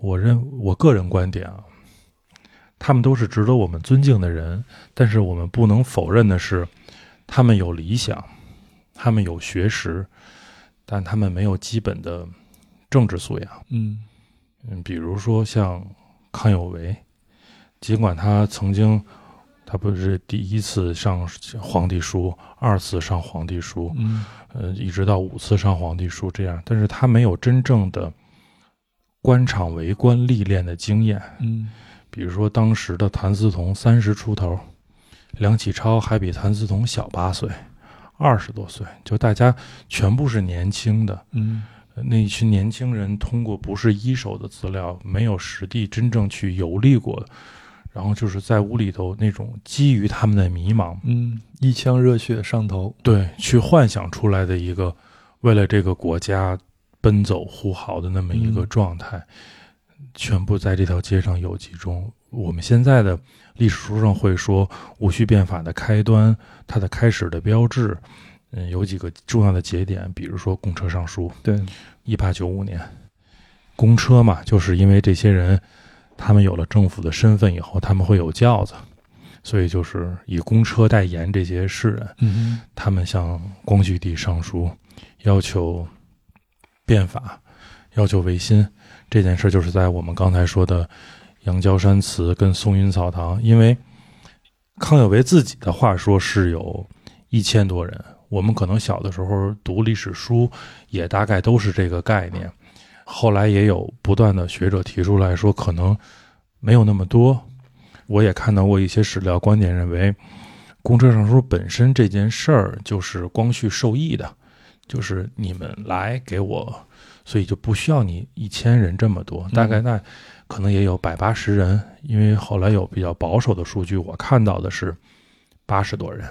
我认我个人观点啊，他们都是值得我们尊敬的人，但是我们不能否认的是，他们有理想，他们有学识，但他们没有基本的政治素养。
嗯
嗯，比如说像康有为，尽管他曾经，他不是第一次上皇帝书，二次上皇帝书，
嗯
呃，一直到五次上皇帝书这样，但是他没有真正的官场为官历练的经验。
嗯
比如说当时的谭嗣同三十出头，梁启超还比谭嗣同小八岁，二十多岁，就大家全部是年轻的。
嗯
呃那一群年轻人通过不是一手的资料，没有实地真正去游历过，然后就是在屋里头那种基于他们的迷茫，
嗯，一腔热血上头。
对，去幻想出来的一个为了这个国家奔走呼号的那么一个
嗯
状态，全部在这条街上有集中。我们现在的历史书上会说戊戌变法的开端，它的开始的标志，嗯，有几个重要的节点，比如说公车上书，
对，
一八九五年，公车嘛，就是因为这些人，他们有了政府的身份以后，他们会有轿子，所以就是以公车代言这些士人，
嗯
他们向光绪帝上书，要求变法，要求维新。这件事就是在我们刚才说的杨娇山祠跟松云草堂，因为康有为自己的话说是有一千多人，我们可能小的时候读历史书也大概都是这个概念。后来也有不断的学者提出来说，可能没有那么多。我也看到过一些史料观点认为，公车上书本身这件事儿就是光绪授意的，就是你们来给我，所以就不需要你一千人这么多，大概那可能也有百八十人，因为后来有比较保守的数据，我看到的是八十多人。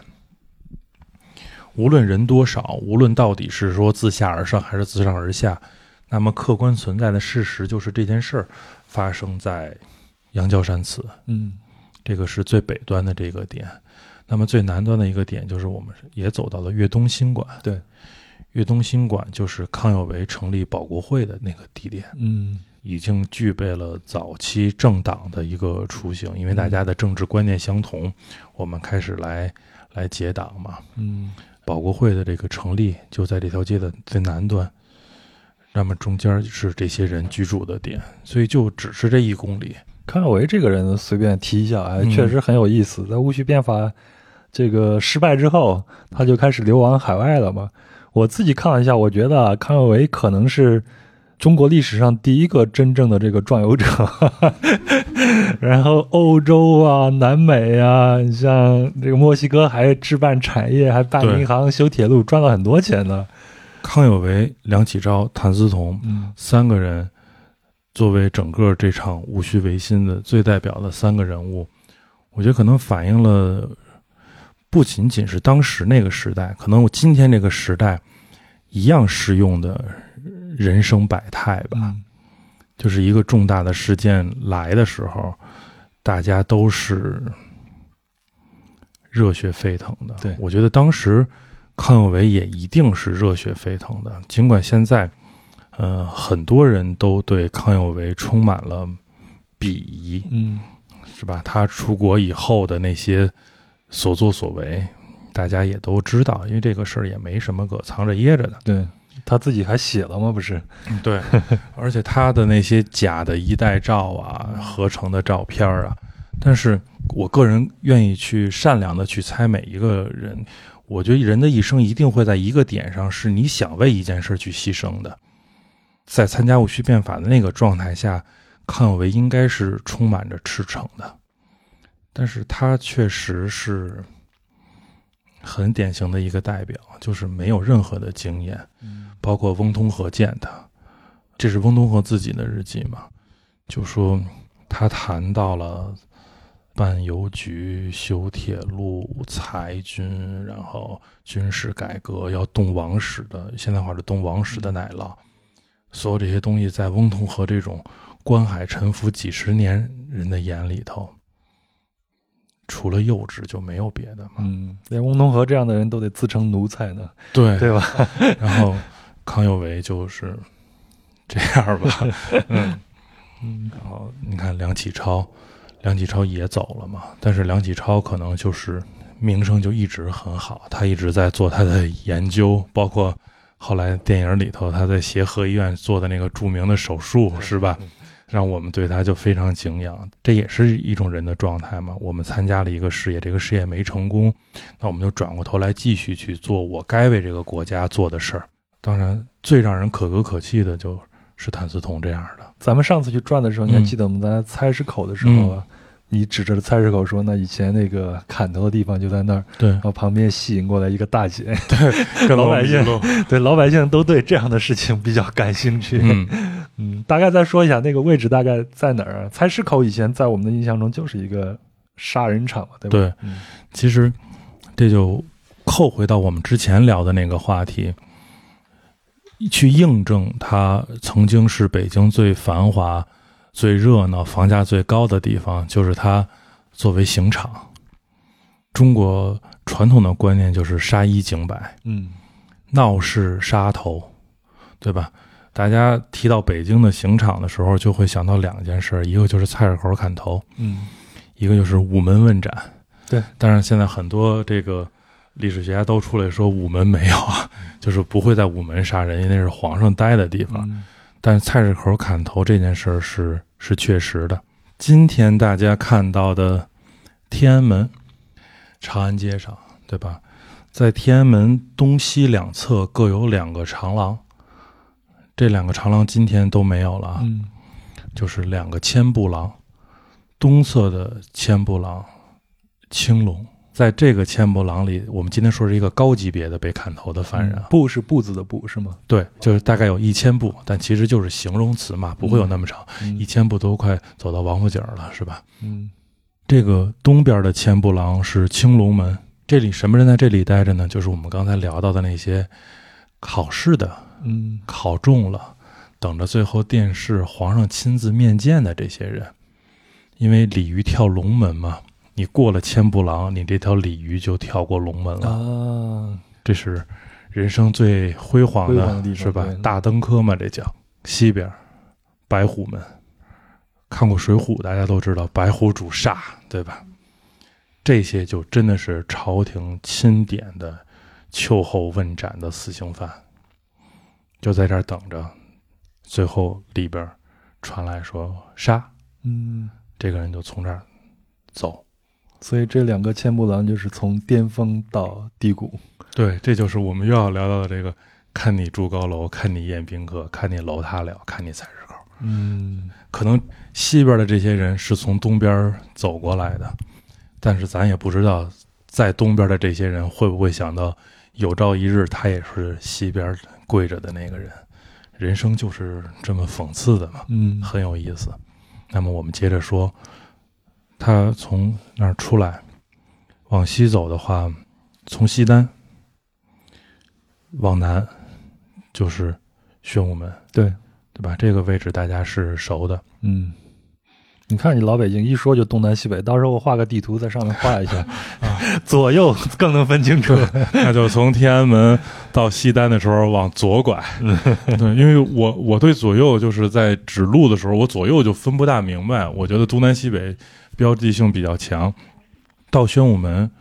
无论人多少，无论到底是说自下而上还是自上而下，那么客观存在的事实就是这件事儿发生在杨娇山祠，
嗯
这个是最北端的这个点。那么最南端的一个点就是我们也走到了粤东新馆。
对，
粤东新馆就是康有为成立保国会的那个地点，
嗯
已经具备了早期政党的一个雏形。因为大家的政治观念相同，我们开始来来结党嘛。
嗯
保国会的这个成立就在这条街的最南端，那么中间是这些人居住的点，所以就只是这一公里。
康有为这个人，随便提一下，哎，
嗯
确实很有意思。在戊戌变法这个失败之后，他就开始流亡海外了嘛。我自己看了一下，我觉得啊，康有为可能是中国历史上第一个真正的这个壮游者。然后欧洲啊、南美啊，像这个墨西哥还置办产业，还办银行、修铁路，赚了很多钱呢。
康有为、梁启超、谭嗣同
嗯
三个人作为整个这场戊戌维新的最代表的三个人物，我觉得可能反映了不仅仅是当时那个时代，可能我今天这个时代一样适用的人生百态吧。
嗯
就是一个重大的事件来的时候，大家都是热血沸腾的。
对
我觉得当时康有为也一定是热血沸腾的，尽管现在，呃，很多人都对康有为充满了鄙夷，
嗯
是吧？他出国以后的那些所作所为，大家也都知道，因为这个事儿也没什么可藏着掖着的。
对，他自己还写了吗？不是？
对，而且他的那些假的一代照啊、合成的照片啊，但是我个人愿意去善良的去猜每一个人。我觉得人的一生一定会在一个点上，是你想为一件事去牺牲的。在参加戊戌变法的那个状态下，康有为应该是充满着赤诚的，但是他确实是很典型的一个代表，就是没有任何的经验。包括翁同龢见他，这是翁同龢自己的日记嘛，就说他谈到了办邮局、修铁路、裁军，然后军事改革要动王室的，现在话是动王室的奶酪，所有这些东西在翁同龢这种观海沉浮几十年人的眼里头，除了幼稚就没有别的嘛。
嗯，连翁同龢这样的人都得自称奴才呢，
对
对吧？
然后康有为就是这样吧，嗯
嗯
然后你看梁启超，梁启超也走了嘛，但是梁启超可能就是名声就一直很好，他一直在做他的研究，包括后来电影里头他在协和医院做的那个著名的手术，是吧？让我们对他就非常敬仰，这也是一种人的状态嘛。我们参加了一个事业，这个事业没成功，那我们就转过头来继续去做我该为这个国家做的事儿。当然，最让人可歌可泣的就是谭嗣同这样的。
咱们上次去转的时候，你还
嗯
记得我们在菜市口的时候啊？你指着菜市口说：“那以前那个砍头的地方就在那儿。”
对
然，后旁边吸引过来一个大姐，
对
老百姓对老百姓都对这样的事情比较感兴趣。
嗯，
嗯，大概再说一下那个位置大概在哪儿啊？菜市口以前在我们的印象中就是一个杀人场嘛，对吧？
对
嗯
其实这就扣回到我们之前聊的那个话题，去印证它曾经是北京最繁华、最热闹、房价最高的地方，就是它作为刑场。中国传统的观念就是杀一儆百，
嗯
闹市杀头，对吧？大家提到北京的刑场的时候，就会想到两件事，一个就是菜市口砍头，
嗯
一个就是午门问斩。
对，
但是现在很多这个历史学家都出来说午门没有啊，就是不会在午门杀人，因为那是皇上待的地方。
嗯
但是菜市口砍头这件事儿是是确实的。今天大家看到的天安门、长安街上，对吧？在天安门东西两侧各有两个长廊，这两个长廊今天都没有了啊。
嗯
就是两个千步廊，东侧的千步廊青龙，在这个千步廊里，我们今天说是一个高级别的被砍头的犯人啊，
步是步子的步是吗？
对，就是大概有一千步，但其实就是形容词嘛，不会有那么长，一
嗯。
千步都快走到王府井了，是吧？
嗯。
这个东边的千步廊是青龙门，这里什么人在这里待着呢？就是我们刚才聊到的那些考试的
嗯。
考中了，等着最后殿试皇上亲自面见的这些人，因为鲤鱼跳龙门嘛，你过了千步廊，你这条鲤鱼就跳过龙门了，
啊，
这是人生最辉煌的，是吧？大登科嘛，这叫西边白虎门。看过《水浒》，大家都知道白虎主煞，对吧？这些就真的是朝廷钦点的秋后问斩的死刑犯，就在这儿等着。最后里边传来说杀，
嗯，
这个人就从这儿走。
所以这两个千步廊就是从巅峰到低谷。
对，这就是我们又要聊到的这个：看你住高楼，看你宴宾客，看你楼塌了，看你菜市口。
嗯
可能西边的这些人是从东边走过来的，但是咱也不知道，在东边的这些人会不会想到，有朝一日他也是西边跪着的那个人。人生就是这么讽刺的嘛，
嗯
很有意思。那么我们接着说，他从那儿出来，往西走的话，从西单往南就是宣武门，
对，
对吧？这个位置大家是熟的。
嗯你看你老北京一说就东南西北，到时候我画个地图在上面画一下，啊左右更能分清楚。
那就从天安门到西单的时候往左拐。对，因为我我对左右就是在指路的时候，我左右就分不大明白。我觉得东南西北标记性比较强。到宣武门，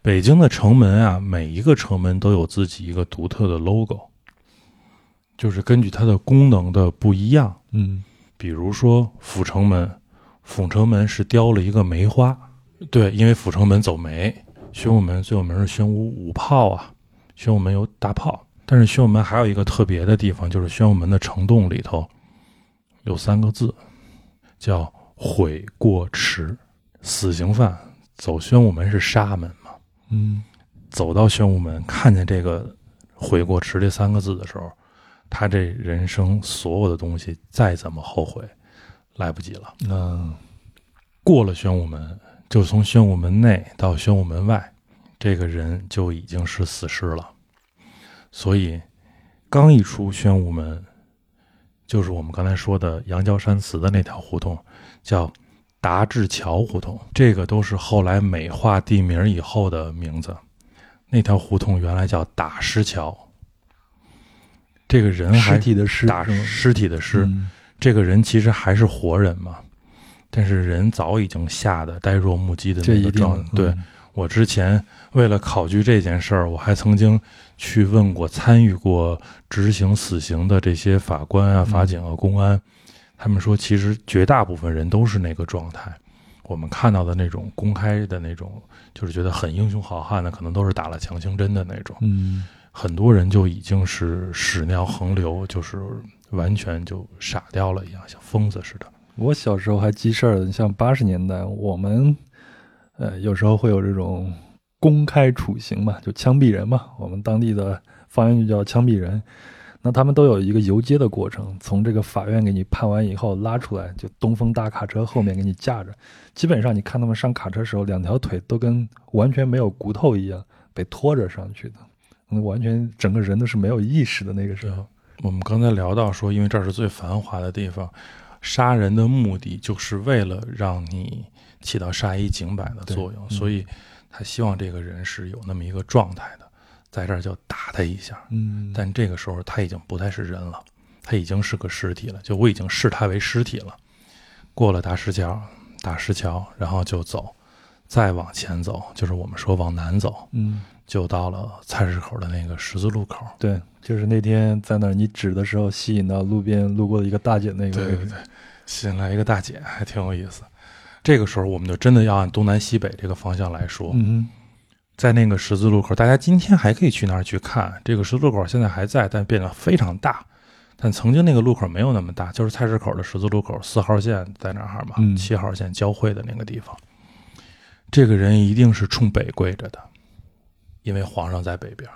北京的城门啊，每一个城门都有自己一个独特的 logo，就是根据它的功能的不一样。
嗯
比如说阜成门，阜成门是雕了一个梅花，对，因为阜成门走梅。宣武门最有名是宣武五炮啊，宣武门有大炮，但是宣武门还有一个特别的地方，就是宣武门的城洞里头有三个字，叫悔过池。死刑犯走宣武门是沙门嘛，
嗯
走到宣武门，看见这个“悔过池”这三个字的时候，他这人生所有的东西再怎么后悔，来不及了。
嗯
过了宣武门，就从宣武门内到宣武门外，这个人就已经是死尸了。所以，刚一出宣武门，就是我们刚才说的杨郊山祠的那条胡同，叫达志桥胡同。这个都是后来美化地名以后的名字。那条胡同原来叫打尸桥。这个人还
尸体的尸
打尸体的尸，
嗯
这个人其实还是活人嘛，但是人早已经吓得呆若木鸡的那个状态。对
嗯
我之前为了考据这件事儿，我还曾经去问过参与过执行死刑的这些法官啊、
嗯
法警啊、公安，他们说其实绝大部分人都是那个状态。我们看到的那种公开的那种，就是觉得很英雄好汉的，可能都是打了强心针的那种。
嗯
很多人就已经是屎尿横流，就是完全就傻掉了一样，像疯子似的。
我小时候还记事儿的，你像八十年代，我们呃有时候会有这种公开处刑嘛，就枪毙人嘛，我们当地的方言就叫枪毙人。那他们都有一个游街的过程，从这个法院给你判完以后拉出来，就东风大卡车后面给你架着。基本上你看他们上卡车时候，两条腿都跟完全没有骨头一样被拖着上去的，嗯完全整个人都是没有意识的那个时候。
我们刚才聊到说，因为这儿是最繁华的地方，杀人的目的就是为了让你起到杀一儆百的作用，
嗯
所以他希望这个人是有那么一个状态的，在这儿就打他一下。
嗯，
但这个时候他已经不再是人了，他已经是个尸体了，就我已经视他为尸体了。过了大石桥，大石桥，然后就走，再往前走，就是我们说往南走，
嗯。
就到了菜市口的那个十字路口。
对，就是那天在那儿你指的时候，吸引到路边路过的一个大姐那个。
对对对，吸引来一个大姐，还挺有意思。这个时候，我们就真的要按东南西北这个方向来说，
嗯
在那个十字路口，大家今天还可以去那儿去看。这个十字路口现在还在，但变得非常大。但曾经那个路口没有那么大，就是菜市口的十字路口，四号线在那儿嘛，
嗯
七号线交汇的那个地方。这个人一定是冲北跪着的，因为皇上在北边。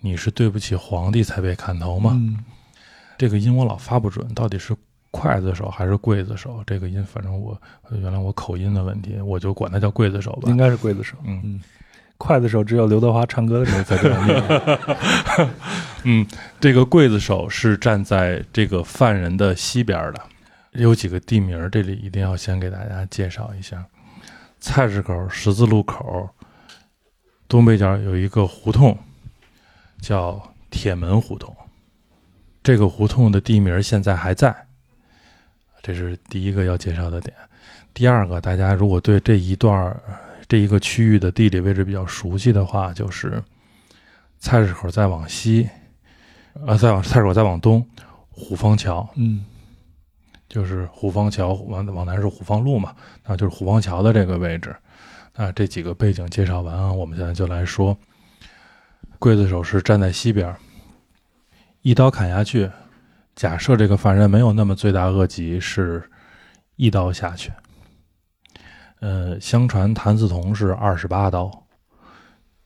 你是对不起皇帝才被砍头吗？
嗯
这个音我老发不准，到底是刽子手还是刽子手？这个音，反正我呃原来我口音的问题，我就管它叫刽子手吧
应。该是刽子手。
嗯
嗯，刽子手只有刘德华唱歌的时候才这样念。
嗯，这个刽子手是站在这个犯人的西边的。有几个地名，这里一定要先给大家介绍一下：菜市口十字路口东北角有一个胡同，叫铁门胡同。这个胡同的地名现在还在，这是第一个要介绍的点。第二个，大家如果对这一段这一个区域的地理位置比较熟悉的话，就是菜市口再往西，呃，再往菜市口再往东，虎坊桥
嗯
就是虎坊桥，往往南是虎坊路嘛，那就是虎坊桥的这个位置。那这几个背景介绍完啊，我们现在就来说，刽子手是站在西边，一刀砍下去。假设这个犯人没有那么罪大恶极，是一刀下去。呃，相传谭嗣同是二十八刀，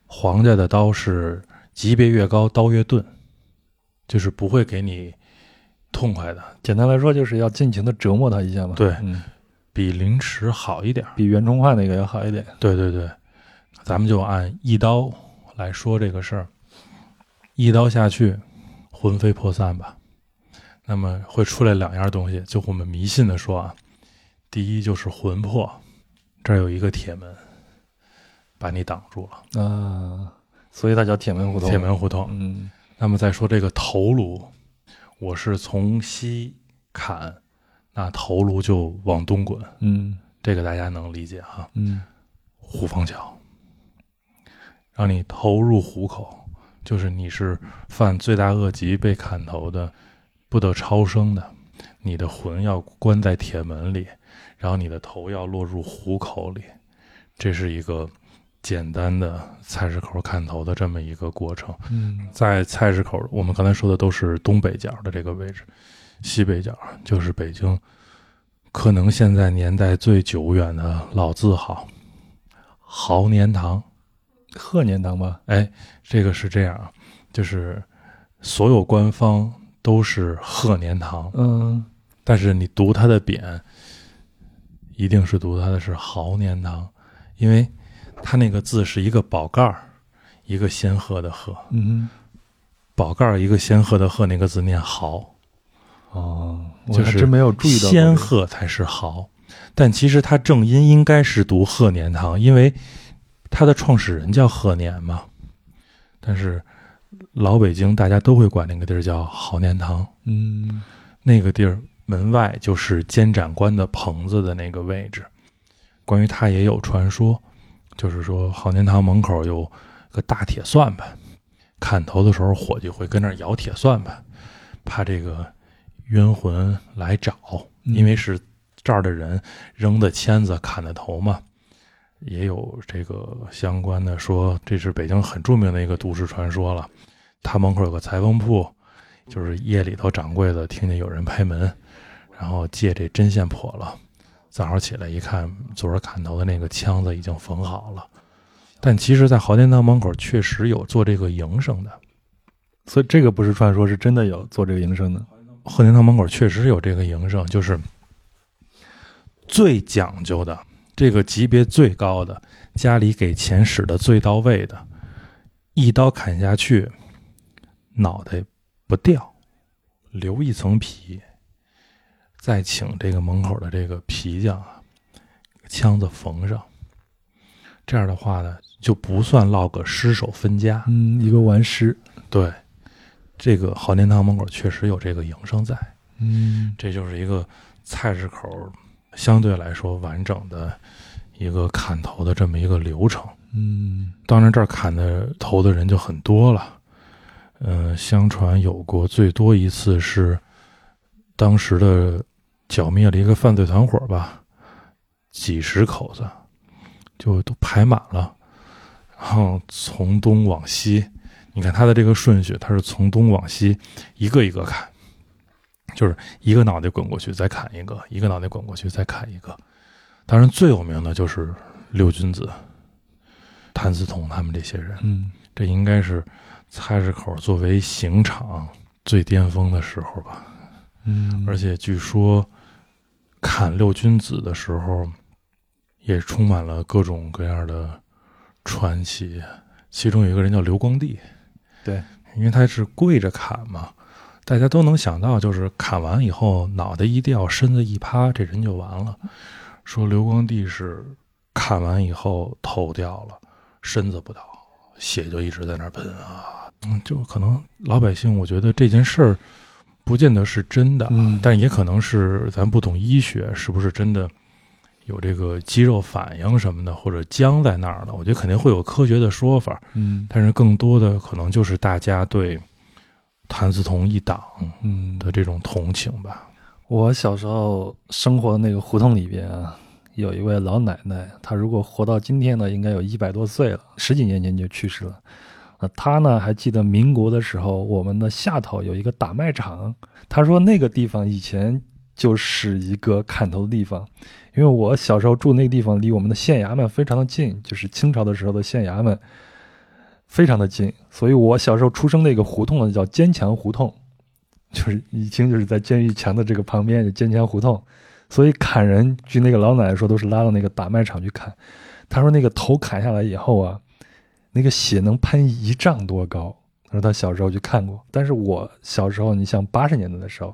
皇家的刀是级别越高刀越钝，就是不会给你痛快的，
简单来说就是要尽情的折磨他一下嘛。
对
嗯，
比凌迟好一点。
比袁崇焕那个要好一点。
对对对，咱们就按一刀来说这个事儿，一刀下去，魂飞魄散吧。那么会出来两样东西，就我们迷信的说啊，第一就是魂魄，这儿有一个铁门，把你挡住了，
啊，所以它叫铁门胡同。
铁门胡同。
嗯。
那么再说这个头颅，我是从西砍，那头颅就往东滚，
嗯。
这个大家能理解哈。
嗯。
虎坊桥，让你投入虎口，就是你是犯罪大恶极被砍头的，不得超生的，你的魂要关在铁门里，然后你的头要落入虎口里，这是一个简单的菜市口砍头的这么一个过程。
嗯
在菜市口，我们刚才说的都是东北角的这个位置，西北角就是北京，可能现在年代最久远的老字号豪年堂。
贺年堂吧？
哎，这个是这样啊，就是所有官方都是贺年堂，
嗯
但是你读它的匾，一定是读它的是豪年堂，因为它那个字是一个宝盖儿，一个仙鹤的鹤。
嗯
宝盖儿一个仙鹤的鹤，那个字念豪，
哦，我
就是
还真没有注意到
仙鹤才是豪，但其实它正音应该是读鹤年堂，因为它的创始人叫鹤年嘛。但是老北京大家都会管那个地儿叫豪年堂，
嗯。
那个地儿门外就是监斩官的棚子的那个位置。关于他也有传说，就是说豪年堂门口有个大铁算盘，砍头的时候伙计会跟那儿摇铁算盘，怕这个冤魂来找，
嗯
因为是这儿的人扔的签子砍的头嘛。也有这个相关的说，这是北京很著名的一个都市传说了。他门口有个裁缝铺，就是夜里头掌柜的听见有人拍门，然后借这针线破了，早上起来一看，昨儿砍头的那个枪子已经缝好了。但其实，在豪天堂门口确实有做这个营生的，
所以这个不是传说，是真的有做这个营生的。
鹤年堂门口确实有这个营生，就是最讲究的，这个级别最高的，家里给钱使的最到位的，一刀砍下去，脑袋不掉，留一层皮，再请这个门口的这个皮匠啊，枪子缝上。这样的话呢，就不算落个尸首分家。
嗯，一个完尸。
对，这个好年堂门口确实有这个营生在。
嗯
这就是一个菜市口相对来说完整的一个砍头的这么一个流程。
嗯
当然，这儿砍的头的人就很多了。嗯、相传有过最多一次是当时的剿灭了一个犯罪团伙吧，几十口子就都排满了，然后从东往西，你看他的这个顺序，他是从东往西一个一个砍，就是一个脑袋滚过去再砍一个，一个脑袋滚过去再砍一个。当然，最有名的就是六君子、谭嗣同他们这些人，
嗯
这应该是菜市口作为刑场最巅峰的时候吧。
嗯，
而且据说砍六君子的时候，也充满了各种各样的传奇。其中有一个人叫刘光第，
对，
因为他是跪着砍嘛，大家都能想到，就是砍完以后脑袋一掉，身子一趴，这人就完了。说刘光第是砍完以后头掉了，身子不倒，血就一直在那儿喷啊。嗯，就可能老百姓，我觉得这件事儿不见得是真的，
嗯
但也可能是咱不懂医学，是不是真的有这个肌肉反应什么的，或者僵在那儿了？我觉得肯定会有科学的说法，
嗯
但是更多的可能就是大家对谭嗣同一党
嗯
的这种同情吧。
我小时候生活的那个胡同里边啊，有一位老奶奶，她如果活到今天呢，应该有一百多岁了，十几年前就去世了。呃，她呢还记得民国的时候，我们的下头有一个打麦场，他说那个地方以前就是一个砍头的地方，因为我小时候住那个地方离我们的县衙门非常的近，就是清朝的时候的县衙门，非常的近，所以我小时候出生那个胡同呢叫坚强胡同。就是一听就是在监狱墙的这个旁边，就坚强胡同，所以砍人，据那个老奶奶说，都是拉到那个打麦场去砍。她说那个头砍下来以后啊，那个血能喷一丈多高。他说他小时候去看过，但是我小时候，你像八十年代的时候，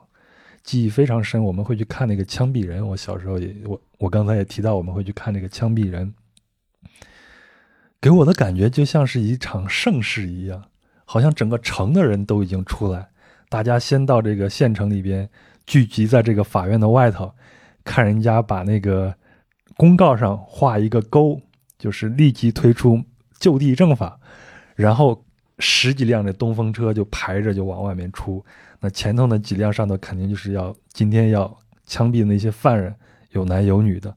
记忆非常深，我们会去看那个枪毙人。我小时候也，我我刚才也提到，我们会去看那个枪毙人，给我的感觉就像是一场盛世一样，好像整个城的人都已经出来，大家先到这个县城里边聚集在这个法院的外头，看人家把那个公告上画一个勾，就是立即推出就地正法，然后十几辆的东风车就排着就往外面出。那前头那几辆上头肯定就是要今天要枪毙那些犯人，有男有女的。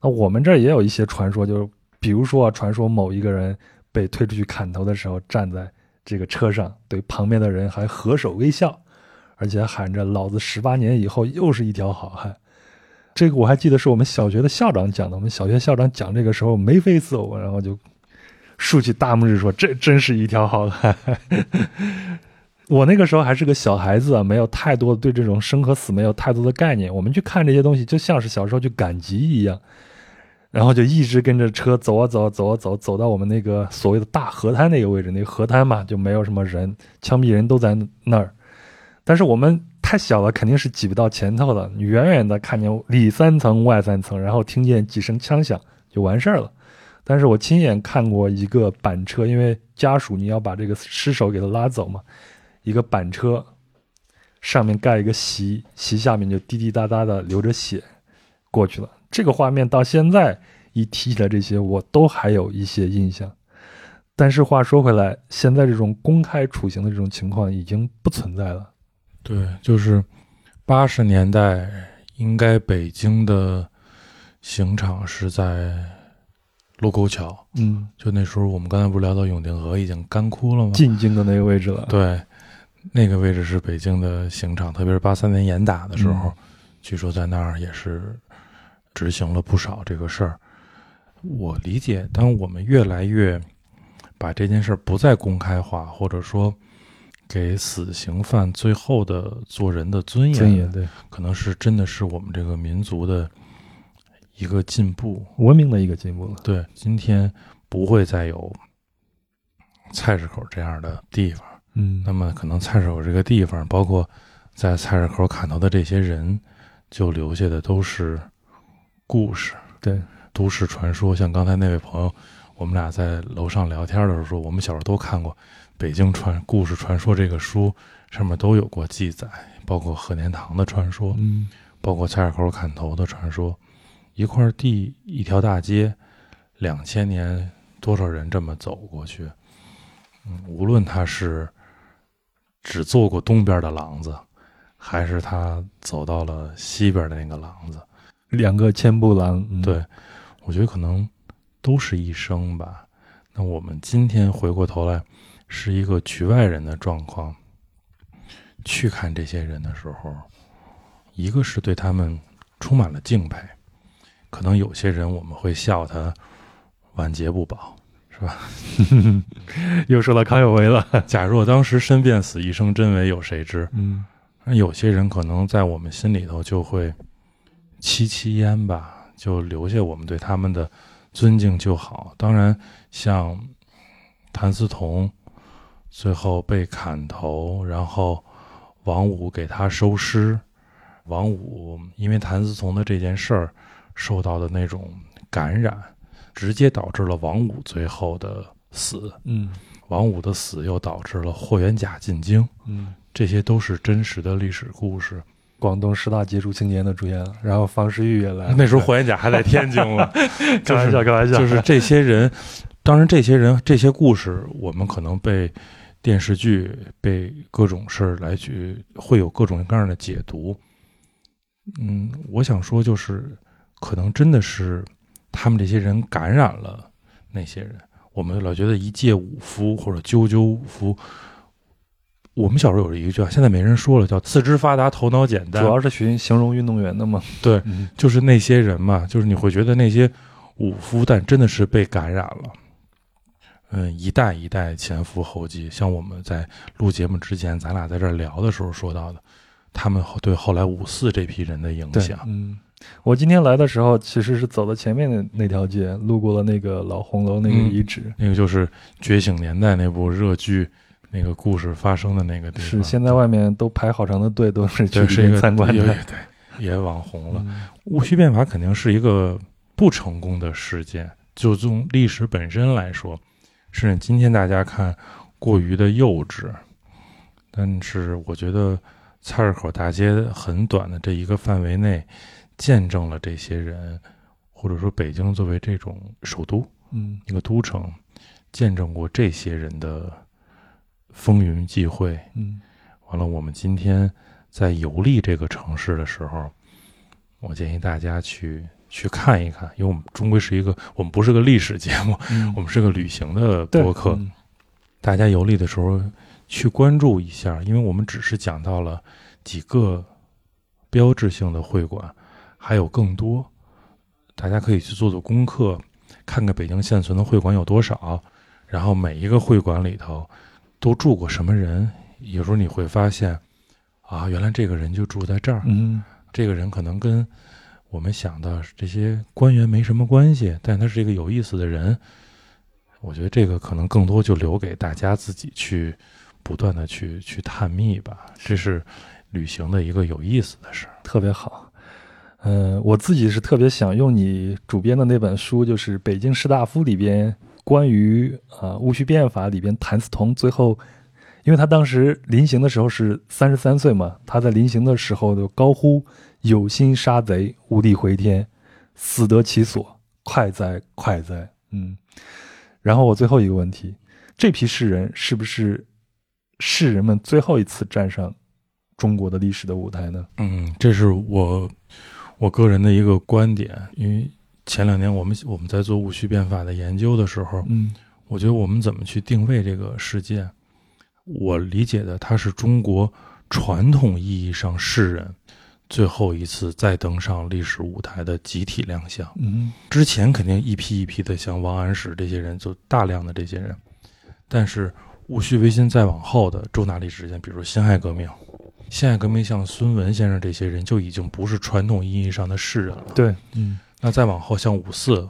那我们这儿也有一些传说，就是比如说传说某一个人被推出去砍头的时候，站在这个车上，对旁边的人还合手微笑，而且喊着“老子十八年以后又是一条好汉”。这个我还记得是我们小学的校长讲的，我们小学校长讲这个时候眉飞色舞，然后就竖起大拇指说：“这真是一条好汉。”我那个时候还是个小孩子啊，没有太多的对这种生和死没有太多的概念。我们去看这些东西，就像是小时候去赶集一样，然后就一直跟着车走啊走啊走啊走，走到我们那个所谓的大河滩那个位置。那个河滩嘛，就没有什么人，枪毙人都在那儿。但是我们太小了，肯定是挤不到前头的。你远远的看见里三层外三层，然后听见几声枪响就完事儿了。但是我亲眼看过一个板车，因为家属你要把这个尸首给他拉走嘛。一个板车，上面盖一个席，席下面就滴滴答答的流着血过去了。这个画面到现在一提起来这些，我都还有一些印象。但是话说回来，现在这种公开处刑的这种情况已经不存在了。
对，就是八十年代，应该北京的刑场是在卢沟桥。
嗯，
就那时候我们刚才不是聊到永定河已经干枯了吗？
进京的那个位置了。
对。那个位置是北京的刑场，特别是八三年严打的时候，据说在那儿也是执行了不少这个事儿。我理解，当我们越来越把这件事儿不再公开化，或者说给死刑犯最后的做人的尊严，
尊严对，
可能是真的是我们这个民族的一个进步，
文明的一个进步了。
对，今天不会再有菜市口这样的地方。
嗯，
那么可能菜市口这个地方，包括在菜市口砍头的这些人，就留下的都是故事，
对，
都市传说。像刚才那位朋友，我们俩在楼上聊天的时候说，我们小时候都看过《北京传故事传说》这个书，上面都有过记载，包括贺年堂的传说，
嗯，
包括菜市口砍头的传说，一块地，一条大街，两千年多少人这么走过去，嗯，无论他是。只做过东边的廊子，还是他走到了西边的那个廊子，
两个千步廊。
对，我觉得可能都是一生吧。那我们今天回过头来，是一个局外人的状况，去看这些人的时候，一个是对他们充满了敬佩，可能有些人我们会笑他晚节不保。是吧？
又说到康有为了。
假若当时身便死，一生真伪有谁知？
嗯，
有些人可能在我们心里头就会戚戚焉吧，就留下我们对他们的尊敬就好。当然，像谭嗣同最后被砍头，然后王五给他收尸，王五因为谭嗣同的这件事儿受到的那种感染。直接导致了王五最后的死，
嗯，
王五的死又导致了霍元甲进京，
嗯，
这些都是真实的历史故事。
广东十大杰出青年的出现了，然后方世玉也来了。
那时候霍元甲还在天津了，
开玩笑，开玩笑。
就是这些人，当然这些人这些故事，我们可能被电视剧、被各种事儿来去会有各种各样的解读。嗯，我想说，就是可能真的是。他们这些人感染了那些人，我们老觉得一介武夫或者赳赳武夫。我们小时候有一句话，现在没人说了，叫四肢发达，头脑简单。
主要是形形容运动员的嘛。
对，就是那些人嘛，就是你会觉得那些武夫，但真的是被感染了。嗯，一代一代前赴后继，像我们在录节目之前，咱俩在这聊的时候说到的，他们对后来五四这批人的影响。
嗯。我今天来的时候，其实是走到前面的那条街，路过了那个老红楼那个遗址，
那个就是《觉醒年代》那部热剧那个故事发生的那个地方。
是现在外面都排好长的队，都是去
对，是一个
里面参观
也
的。
对，也网红了。
嗯
戊戌变法肯定是一个不成功的事件，就从历史本身来说，是今天大家看过于的幼稚。但是我觉得菜市口大街很短的这一个范围内，见证了这些人，或者说北京作为这种首都
嗯
一个都城，见证过这些人的风云际会。
嗯
完了，我们今天在游历这个城市的时候，我建议大家去去看一看，因为我们终归是一个，我们不是个历史节目，
嗯
我们是个旅行的
对
播客。
嗯
大家游历的时候去关注一下，因为我们只是讲到了几个标志性的会馆，还有更多，大家可以去做做功课，看看北京现存的会馆有多少，然后每一个会馆里头都住过什么人，有时候你会发现，啊，原来这个人就住在这儿，
嗯
这个人可能跟我们想的这些官员没什么关系，但他是一个有意思的人。我觉得这个可能更多就留给大家自己去不断的去去探秘吧，这是旅行的一个有意思的事儿。
特别好。嗯，我自己是特别想用你主编的那本书，就是《北京士大夫》里边关于呃戊戌变法里边谭嗣同最后，因为他当时临行的时候是三十三岁嘛，他在临行的时候就高呼“有心杀贼，无力回天，死得其所，快哉快哉”。嗯，然后我最后一个问题，这批士人是不是士人们最后一次站上中国的历史的舞台呢？
嗯，这是我我个人的一个观点，因为前两年我们我们在做戊戌变法的研究的时候，
嗯
我觉得我们怎么去定位这个事件，我理解的它是中国传统意义上士人最后一次再登上历史舞台的集体亮相。
嗯
之前肯定一批一批的，像王安石这些人，就大量的这些人，但是戊戌维新再往后的重大历史事件，比如辛亥革命，辛亥革命像孙文先生这些人就已经不是传统意义上的士人了。
对，嗯，
那再往后，像五四，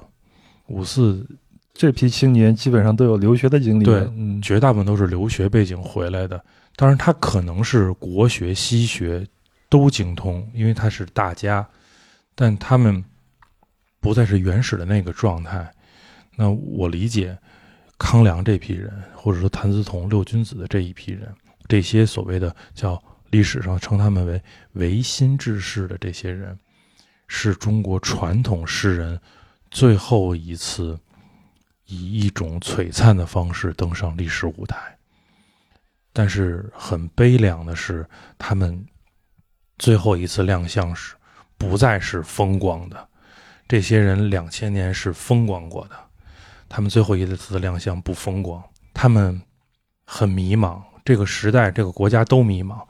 五四
这批青年基本上都有留学的经历
对，
嗯，
绝大部分都是留学背景回来的。当然，他可能是国学、西学都精通，因为他是大家，但他们不再是原始的那个状态。那我理解，康梁这批人，或者说谭嗣同、六君子的这一批人，这些所谓的叫历史上称他们为维新志士的这些人，是中国传统诗人最后一次以一种璀璨的方式登上历史舞台。但是很悲凉的是，他们最后一次亮相时，不再是风光的。这些人两千年是风光过的，他们最后一次的亮相不风光，他们很迷茫。这个时代，这个国家都迷茫，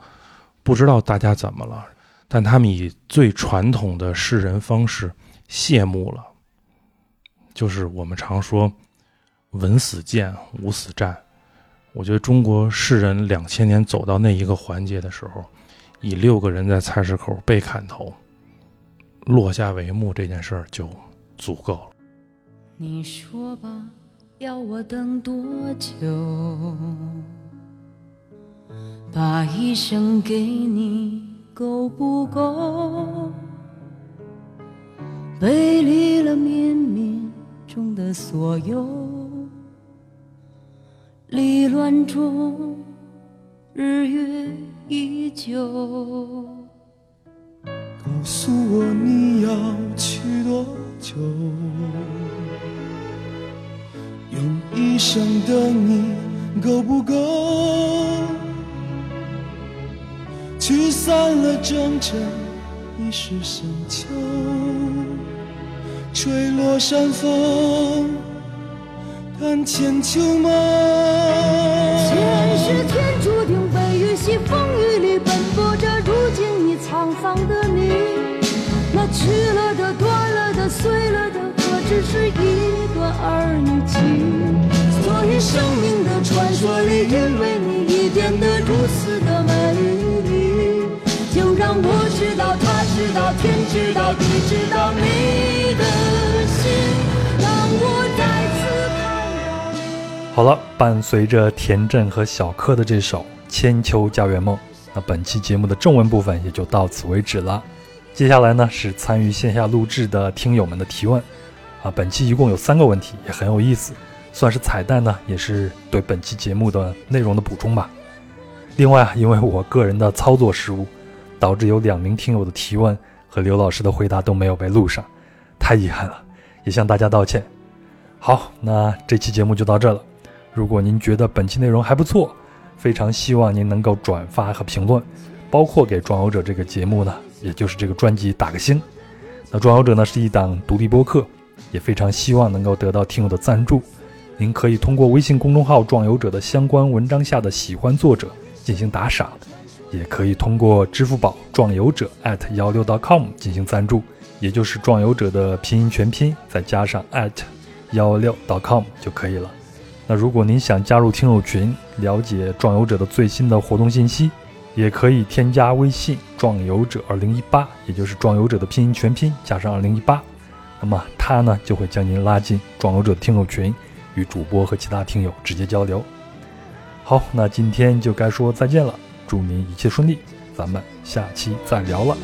不知道大家怎么了。但他们以最传统的世人方式谢幕了，就是我们常说“文死谏，武死战”。我觉得中国士人两千年走到那一个环节的时候，以六个人在菜市口被砍头，落下帷幕这件事儿就足够了。
你说吧，要我等多久？把一生给你够不够？背离了冥冥中的所有，离乱中日月依旧。
告诉我你要去多久？用一生等你够不够？驱散了整整一世深秋，吹落山风，叹千秋梦。
前世天注定悲与喜，风雨里奔波着，如今你沧桑的你，那去了的、断了的、碎了的，何止是一段儿女情？所以生命的传说里，因为你已变得如此的美，让我知道，他知道，天知道，地知道你的心，让我再次看到。
好了，伴随着田震和小柯的这首《千秋家园梦》，那本期节目的正文部分也就到此为止了。接下来呢是参与线下录制的听友们的提问，啊，本期一共有三个问题，也很有意思，算是彩蛋呢，也是对本期节目的内容的补充吧。另外啊，因为我个人的操作失误，导致有两名听友的提问和刘老师的回答都没有被录上，太遗憾了，也向大家道歉。好，那这期节目就到这了。如果您觉得本期内容还不错，非常希望您能够转发和评论，包括给《壮游者》这个节目呢，也就是这个专辑打个星。那《壮游者》呢是一档独立播客，也非常希望能够得到听友的赞助。您可以通过微信公众号“壮游者”的相关文章下的喜欢作者进行打赏，也可以通过支付宝“壮游者”@幺六 .com 进行赞助，也就是“壮游者”的拼音全拼再加上幺六 .com 就可以了。那如果您想加入听友群，了解壮游者的最新的活动信息，也可以添加微信“壮游者二零一八”，也就是壮游者的拼音全拼加上二零一八，那么他呢就会将您拉进壮游者的听友群，与主播和其他听友直接交流。好，那今天就该说再见了，祝您一切顺利，咱们下期再聊了。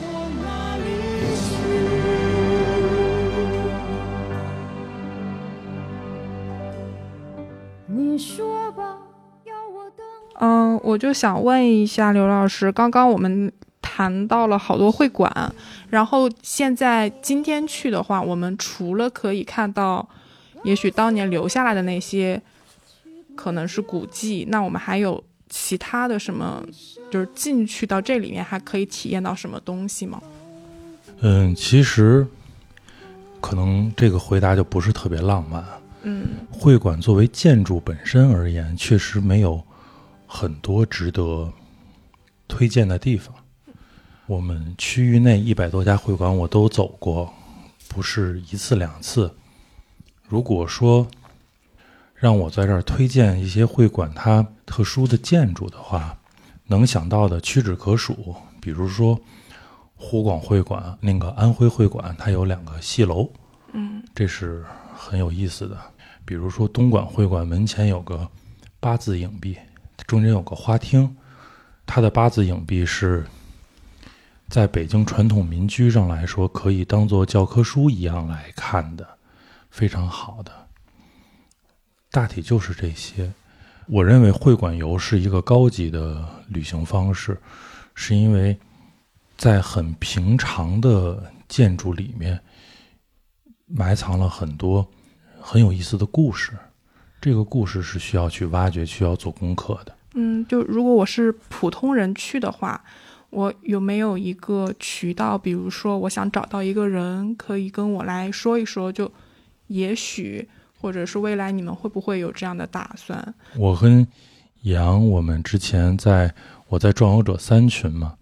嗯，我就想问一下刘老师，刚刚我们谈到了好多会馆，然后现在今天去的话，我们除了可以看到，也许当年留下来的那些可能是古迹，那我们还有其他的什么，就是进去到这里面还可以体验到什么东西吗？
嗯，其实可能这个回答就不是特别浪漫。
嗯，
会馆作为建筑本身而言，确实没有。很多值得推荐的地方，我们区域内一百多家会馆我都走过，不是一次两次。如果说让我在这儿推荐一些会馆它特殊的建筑的话，能想到的屈指可数。比如说湖广会馆，那个安徽会馆，它有两个戏楼，
嗯，
这是很有意思的。比如说东莞会馆门前有个八字影壁。中间有个花厅，它的八字影壁是在北京传统民居上来说，可以当做教科书一样来看的，非常好的。大体就是这些。我认为会馆游是一个高级的旅行方式，是因为在很平常的建筑里面埋藏了很多很有意思的故事。这个故事是需要去挖掘、需要做功课的。
嗯，就如果我是普通人去的话，我有没有一个渠道？比如说，我想找到一个人，可以跟我来说一说。就也许，或者是未来，你们会不会有这样的打算？
我跟杨，我们之前在我在壮游者三群嘛，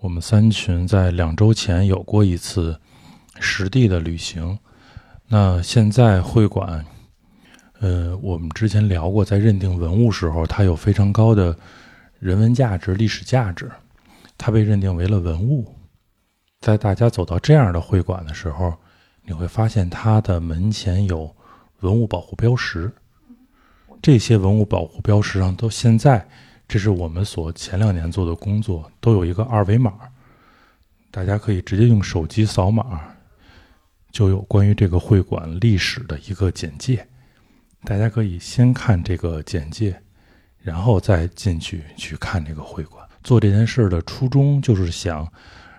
我们三群在两周前有过一次实地的旅行。那现在会馆。呃，我们之前聊过，在认定文物时候，它有非常高的人文价值、历史价值，它被认定为了文物。在大家走到这样的会馆的时候，你会发现它的门前有文物保护标识。这些文物保护标识上到现在，这是我们所前两年做的工作，都有一个二维码，大家可以直接用手机扫码，就有关于这个会馆历史的一个简介。大家可以先看这个简介，然后再进去去看这个会馆。做这件事的初衷就是想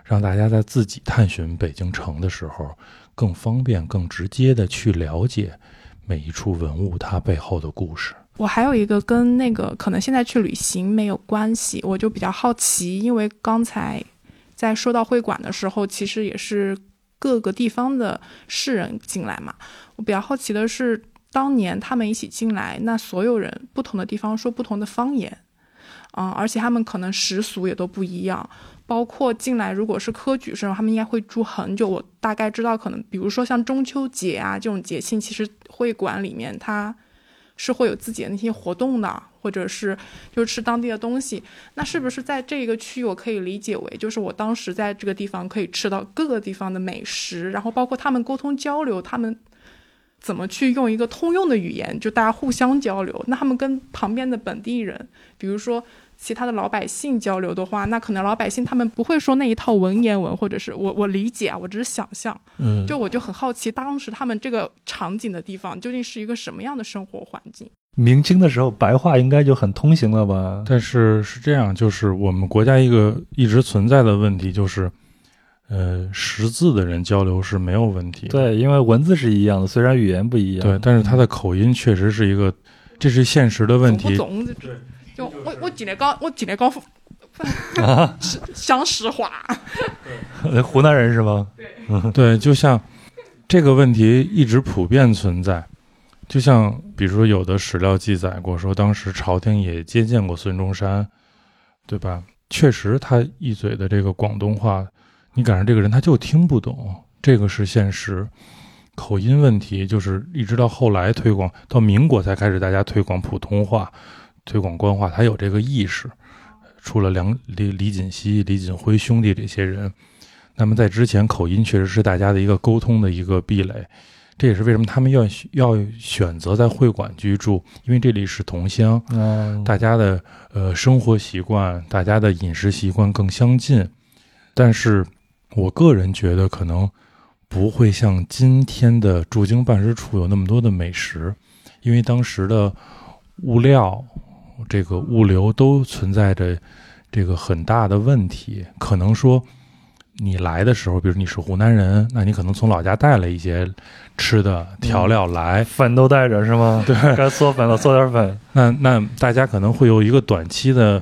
让大家在自己探寻北京城的时候，更方便、更直接的去了解每一处文物它背后的故事。
我还有一个跟那个可能现在去旅行没有关系，我就比较好奇，因为刚才在说到会馆的时候，其实也是各个地方的士人进来嘛。我比较好奇的是。当年他们一起进来，那所有人不同的地方说不同的方言，嗯，而且他们可能习俗也都不一样。包括进来，如果是科举生，他们应该会住很久。我大概知道，可能比如说像中秋节啊这种节庆，其实会馆里面它是会有自己的那些活动的，或者是就吃当地的东西。那是不是在这个区域，我可以理解为，就是我当时在这个地方可以吃到各个地方的美食，然后包括他们沟通交流，他们。怎么去用一个通用的语言，就大家互相交流。那他们跟旁边的本地人，比如说其他的老百姓交流的话，那可能老百姓他们不会说那一套文言文，或者是我我理解啊，我只是想象。
嗯，
就我就很好奇，当时他们这个场景的地方究竟是一个什么样的生活环境？
明清的时候，白话应该就很通行了吧？
但是是这样，就是我们国家一个一直存在的问题就是。呃，识字的人交流是没有问题的，
对，因为文字是一样的，虽然语言不一样。
对，但是他的口音确实是一个，这是现实的问题。
就我我今天刚我今天刚
啊，
想实话，
湖南人是吗？
对，
对，就像这个问题一直普遍存在，就像比如说有的史料记载过，说当时朝廷也接见过孙中山，对吧？确实他一嘴的这个广东话。你赶上这个人，他就听不懂，这个是现实。口音问题就是一直到后来推广，到民国才开始大家推广普通话、推广官话，他有这个意识。除了梁李李锦熙、李锦辉兄弟这些人，那么在之前，口音确实是大家的一个沟通的一个壁垒。这也是为什么他们要要选择在会馆居住，因为这里是同乡，大家的呃生活习惯、大家的饮食习惯更相近，但是。我个人觉得可能不会像今天的驻京办事处有那么多的美食，因为当时的物料、这个物流都存在着这个很大的问题。可能说你来的时候，比如你是湖南人，那你可能从老家带了一些吃的调料来，
粉都带着是吗？
对，
该嗦粉了，嗦点粉。
那那大家可能会有一个短期的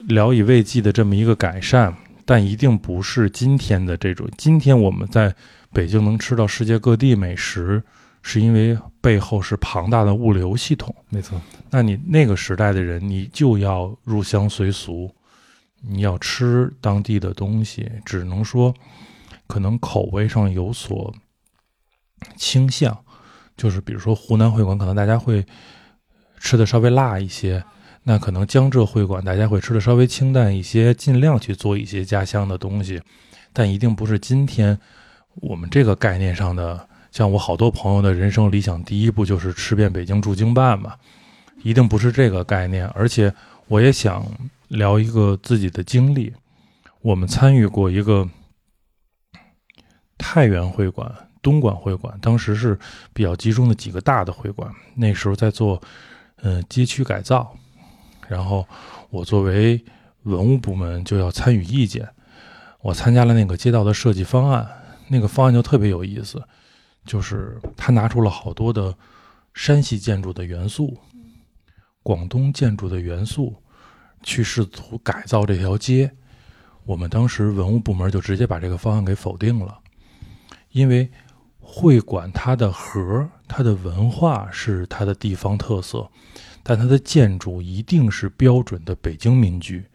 聊以慰藉的这么一个改善。但一定不是今天的这种。今天我们在北京能吃到世界各地美食，是因为背后是庞大的物流系统。
没错。
那你那个时代的人，你就要入乡随俗，你要吃当地的东西，只能说可能口味上有所倾向，就是比如说湖南会馆，可能大家会吃的稍微辣一些。那可能江浙会馆大家会吃的稍微清淡一些，尽量去做一些家乡的东西，但一定不是今天我们这个概念上的。像我好多朋友的人生理想，第一步就是吃遍北京驻京办嘛，一定不是这个概念。而且我也想聊一个自己的经历，我们参与过一个太原会馆、东莞会馆，当时是比较集中的几个大的会馆，那时候在做嗯街区改造。然后我作为文物部门就要参与意见，我参加了那个街道的设计方案，那个方案就特别有意思，就是他拿出了好多的山西建筑的元素、广东建筑的元素，去试图改造这条街。我们当时文物部门就直接把这个方案给否定了，因为会馆它的核、它的文化是它的地方特色。但它的建筑一定是标准的北京民居，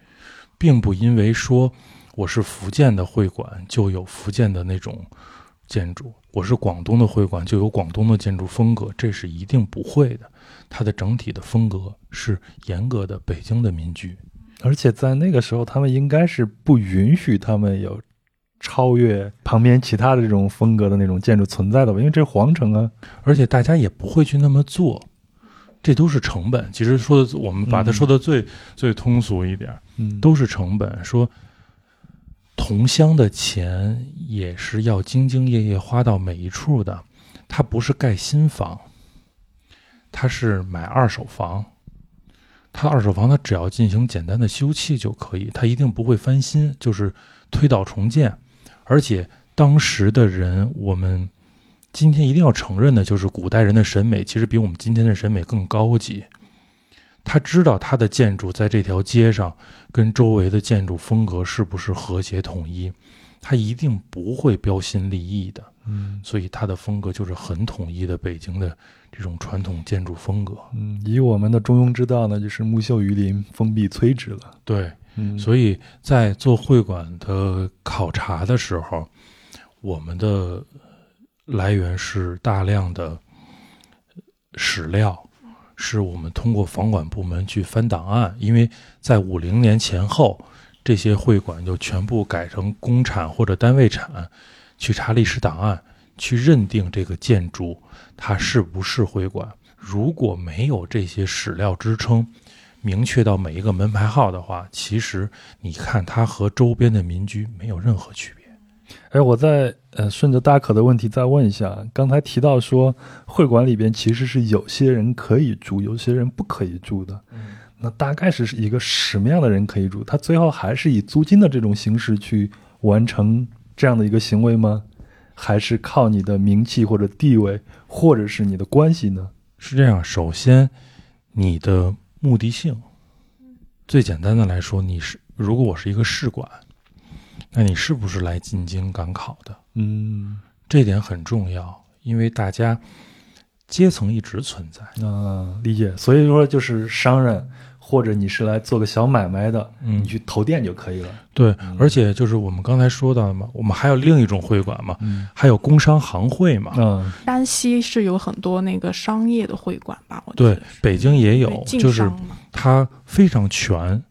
并不因为说我是福建的会馆就有福建的那种建筑，我是广东的会馆就有广东的建筑风格，这是一定不会的。它的整体的风格是严格的北京的民居，
而且在那个时候，他们应该是不允许他们有超越旁边其他的这种风格的那种建筑存在的吧？因为这是皇城啊，
而且大家也不会去那么做。这都是成本。其实说的，我们把它说的最最通俗一点，
嗯，
都是成本。说同乡的钱也是要兢兢业业花到每一处的，他不是盖新房，他是买二手房。他二手房他只要进行简单的修葺就可以，他一定不会翻新，就是推倒重建。而且当时的人，我们。今天一定要承认的，就是古代人的审美其实比我们今天的审美更高级。他知道他的建筑在这条街上跟周围的建筑风格是不是和谐统一，他一定不会标新立异的。
嗯，
所以他的风格就是很统一的北京的这种传统建筑风格。
嗯，以我们的中庸之道呢，就是木秀于林，风必摧之了。
对，
嗯，
所以在做会馆的考察的时候，我们的。来源是大量的史料，是我们通过房管部门去翻档案，因为在五零年前后，这些会馆就全部改成公产或者单位产，去查历史档案，去认定这个建筑它是不是会馆。如果没有这些史料支撑，明确到每一个门牌号的话，其实你看它和周边的民居没有任何区别。
哎，我在呃顺着大可的问题再问一下，刚才提到说会馆里边其实是有些人可以住，有些人不可以住的。
嗯，
那大概是一个什么样的人可以住？他最后还是以租金的这种形式去完成这样的一个行为吗？还是靠你的名气或者地位，或者是你的关系呢？
是这样。首先，你的目的性，最简单的来说，你是如果我是一个试馆，那你是不是来进京赶考的？
嗯，
这点很重要，因为大家阶层一直存在。
啊，理解。所以说就是商人，或者你是来做个小买卖的，
嗯
你去投店就可以了。
对，而且就是我们刚才说到的嘛，我们还有另一种会馆嘛，
嗯
还有工商行会嘛。
嗯
山西是有很多那个商业的会馆吧？我记
对
得是，
北京也有就是它非常全，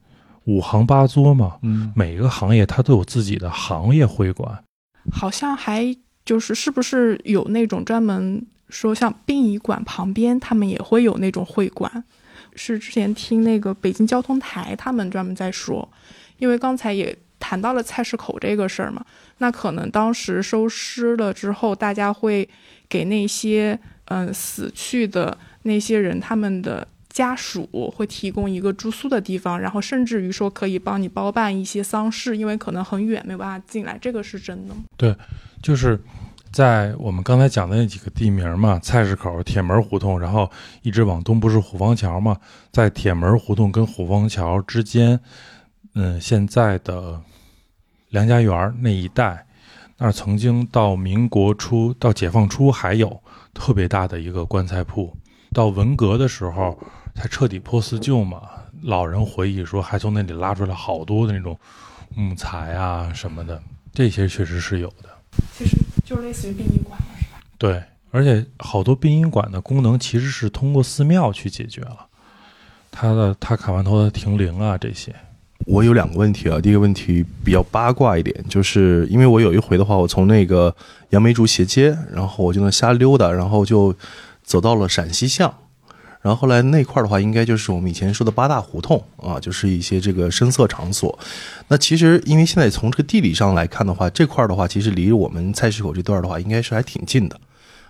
五行八作嘛，
嗯
每个行业它都有自己的行业会馆。
好像还就是是不是有那种专门说像殡仪馆旁边他们也会有那种会馆？是之前听那个北京交通台他们专门在说，因为刚才也谈到了菜市口这个事儿嘛，那可能当时收尸了之后，大家会给那些嗯、呃死去的那些人他们的。家属会提供一个住宿的地方，然后甚至于说可以帮你包办一些丧事，因为可能很远没有办法进来，这个是真的吗？
就是在我们刚才讲的那几个地名嘛，菜市口、铁门胡同，然后一直往东不是虎坊桥嘛，在铁门胡同跟虎坊桥之间，嗯，现在的梁家园那一带，那曾经到民国初到解放初还有特别大的一个棺材铺，到文革的时候才彻底破四旧嘛。老人回忆说，还从那里拉出来好多的那种木材啊什么的，这些确实是有的。
其实就类似于殡仪馆了，是吧？
对，而且好多殡仪馆的功能其实是通过寺庙去解决了，他的他砍完头的停灵啊这些。
我有两个问题啊，第一个问题比较八卦一点，就是因为我有一回的话，我从那个杨梅竹斜街，然后我就能瞎溜达，然后就走到了陕西巷，然后后来那块的话，应该就是我们以前说的八大胡同啊，就是一些这个声色场所。那其实因为现在从这个地理上来看的话，这块的话，其实离我们菜市口这段的话，应该是还挺近的。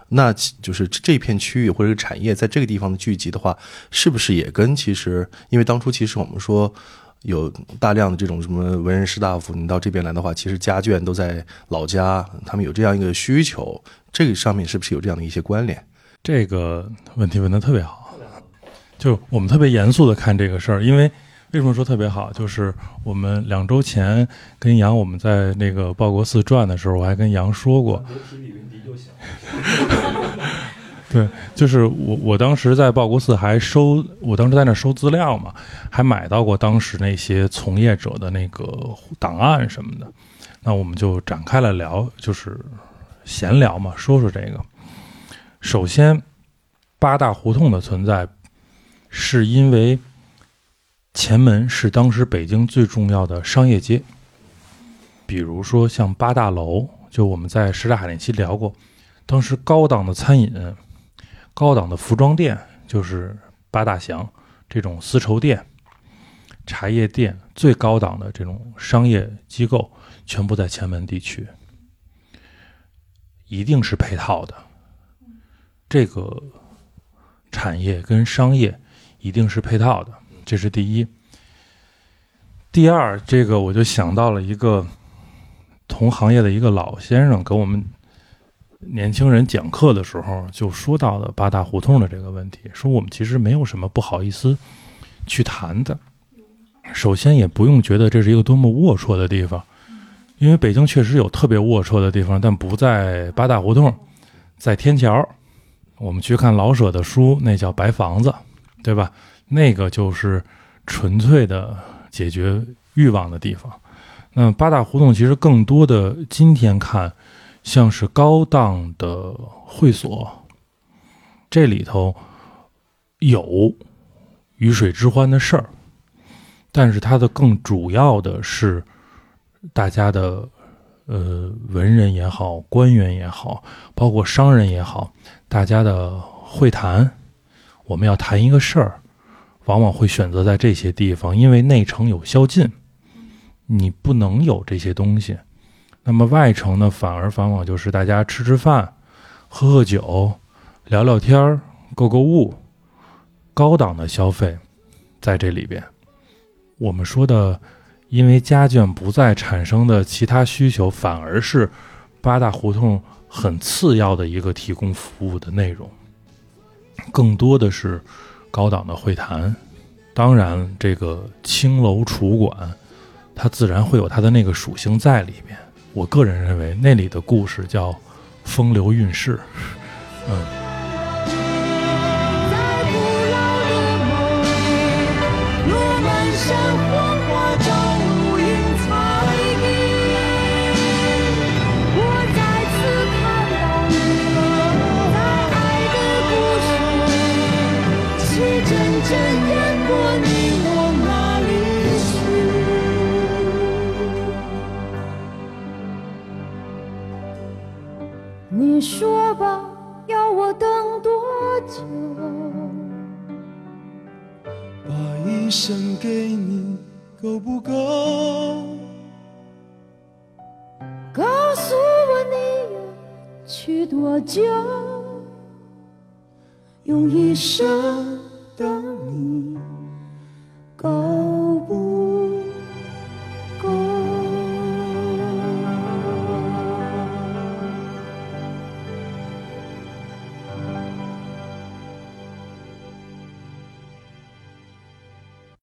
那就是这片区域或者产业在这个地方的聚集的话，是不是也跟其实因为当初其实我们说有大量的这种什么文人士大夫，你到这边来的话，其实家眷都在老家，他们有这样一个需求，这个上面是不是有这样的一些关联？
这个问题问得特别好，就我们特别严肃的看这个事儿，因为为什么说特别好？就是我们两周前跟杨我们在那个报国寺转的时候，我还跟杨说过，对，就是我我当时在报国寺还收，我当时在那收资料嘛，还买到过当时那些从业者的那个档案什么的。那我们就展开了聊，就是闲聊嘛，说说这个。首先，八大胡同的存在，是因为前门是当时北京最重要的商业街，比如说像八大楼，就我们在什刹海那期聊过，当时高档的餐饮、高档的服装店，就是八大祥这种丝绸店、茶叶店，最高档的这种商业机构，全部在前门地区，一定是配套的。这个产业跟商业一定是配套的，这是第一。第二，这个我就想到了一个同行业的一个老先生给我们年轻人讲课的时候，就说到了八大胡同的这个问题，说我们其实没有什么不好意思去谈的。首先，也不用觉得这是一个多么龌龊的地方，因为北京确实有特别龌龊的地方，但不在八大胡同，在天桥。我们去看老舍的书，那叫白房子，对吧？那个就是纯粹的解决欲望的地方。那八大胡同其实更多的，今天看像是高档的会所，这里头有鱼水之欢的事儿，但是它的更主要的是大家的呃，文人也好，官员也好，包括商人也好，大家的会谈，我们要谈一个事儿，往往会选择在这些地方，因为内城有宵禁，你不能有这些东西。那么外城呢，反而往往就是大家吃吃饭、喝喝酒、聊聊天儿、购购物，高档的消费在这里边。我们说的，因为家眷不再产生的其他需求，反而是八大胡同很次要的一个提供服务的内容，更多的是高档的会谈。当然，这个青楼楚馆，它自然会有它的那个属性在里面。我个人认为，那里的故事叫风流韵事，嗯。
说吧，要我等多久？
把一生给你够不够？
告诉我你要去多久？用一生等你够不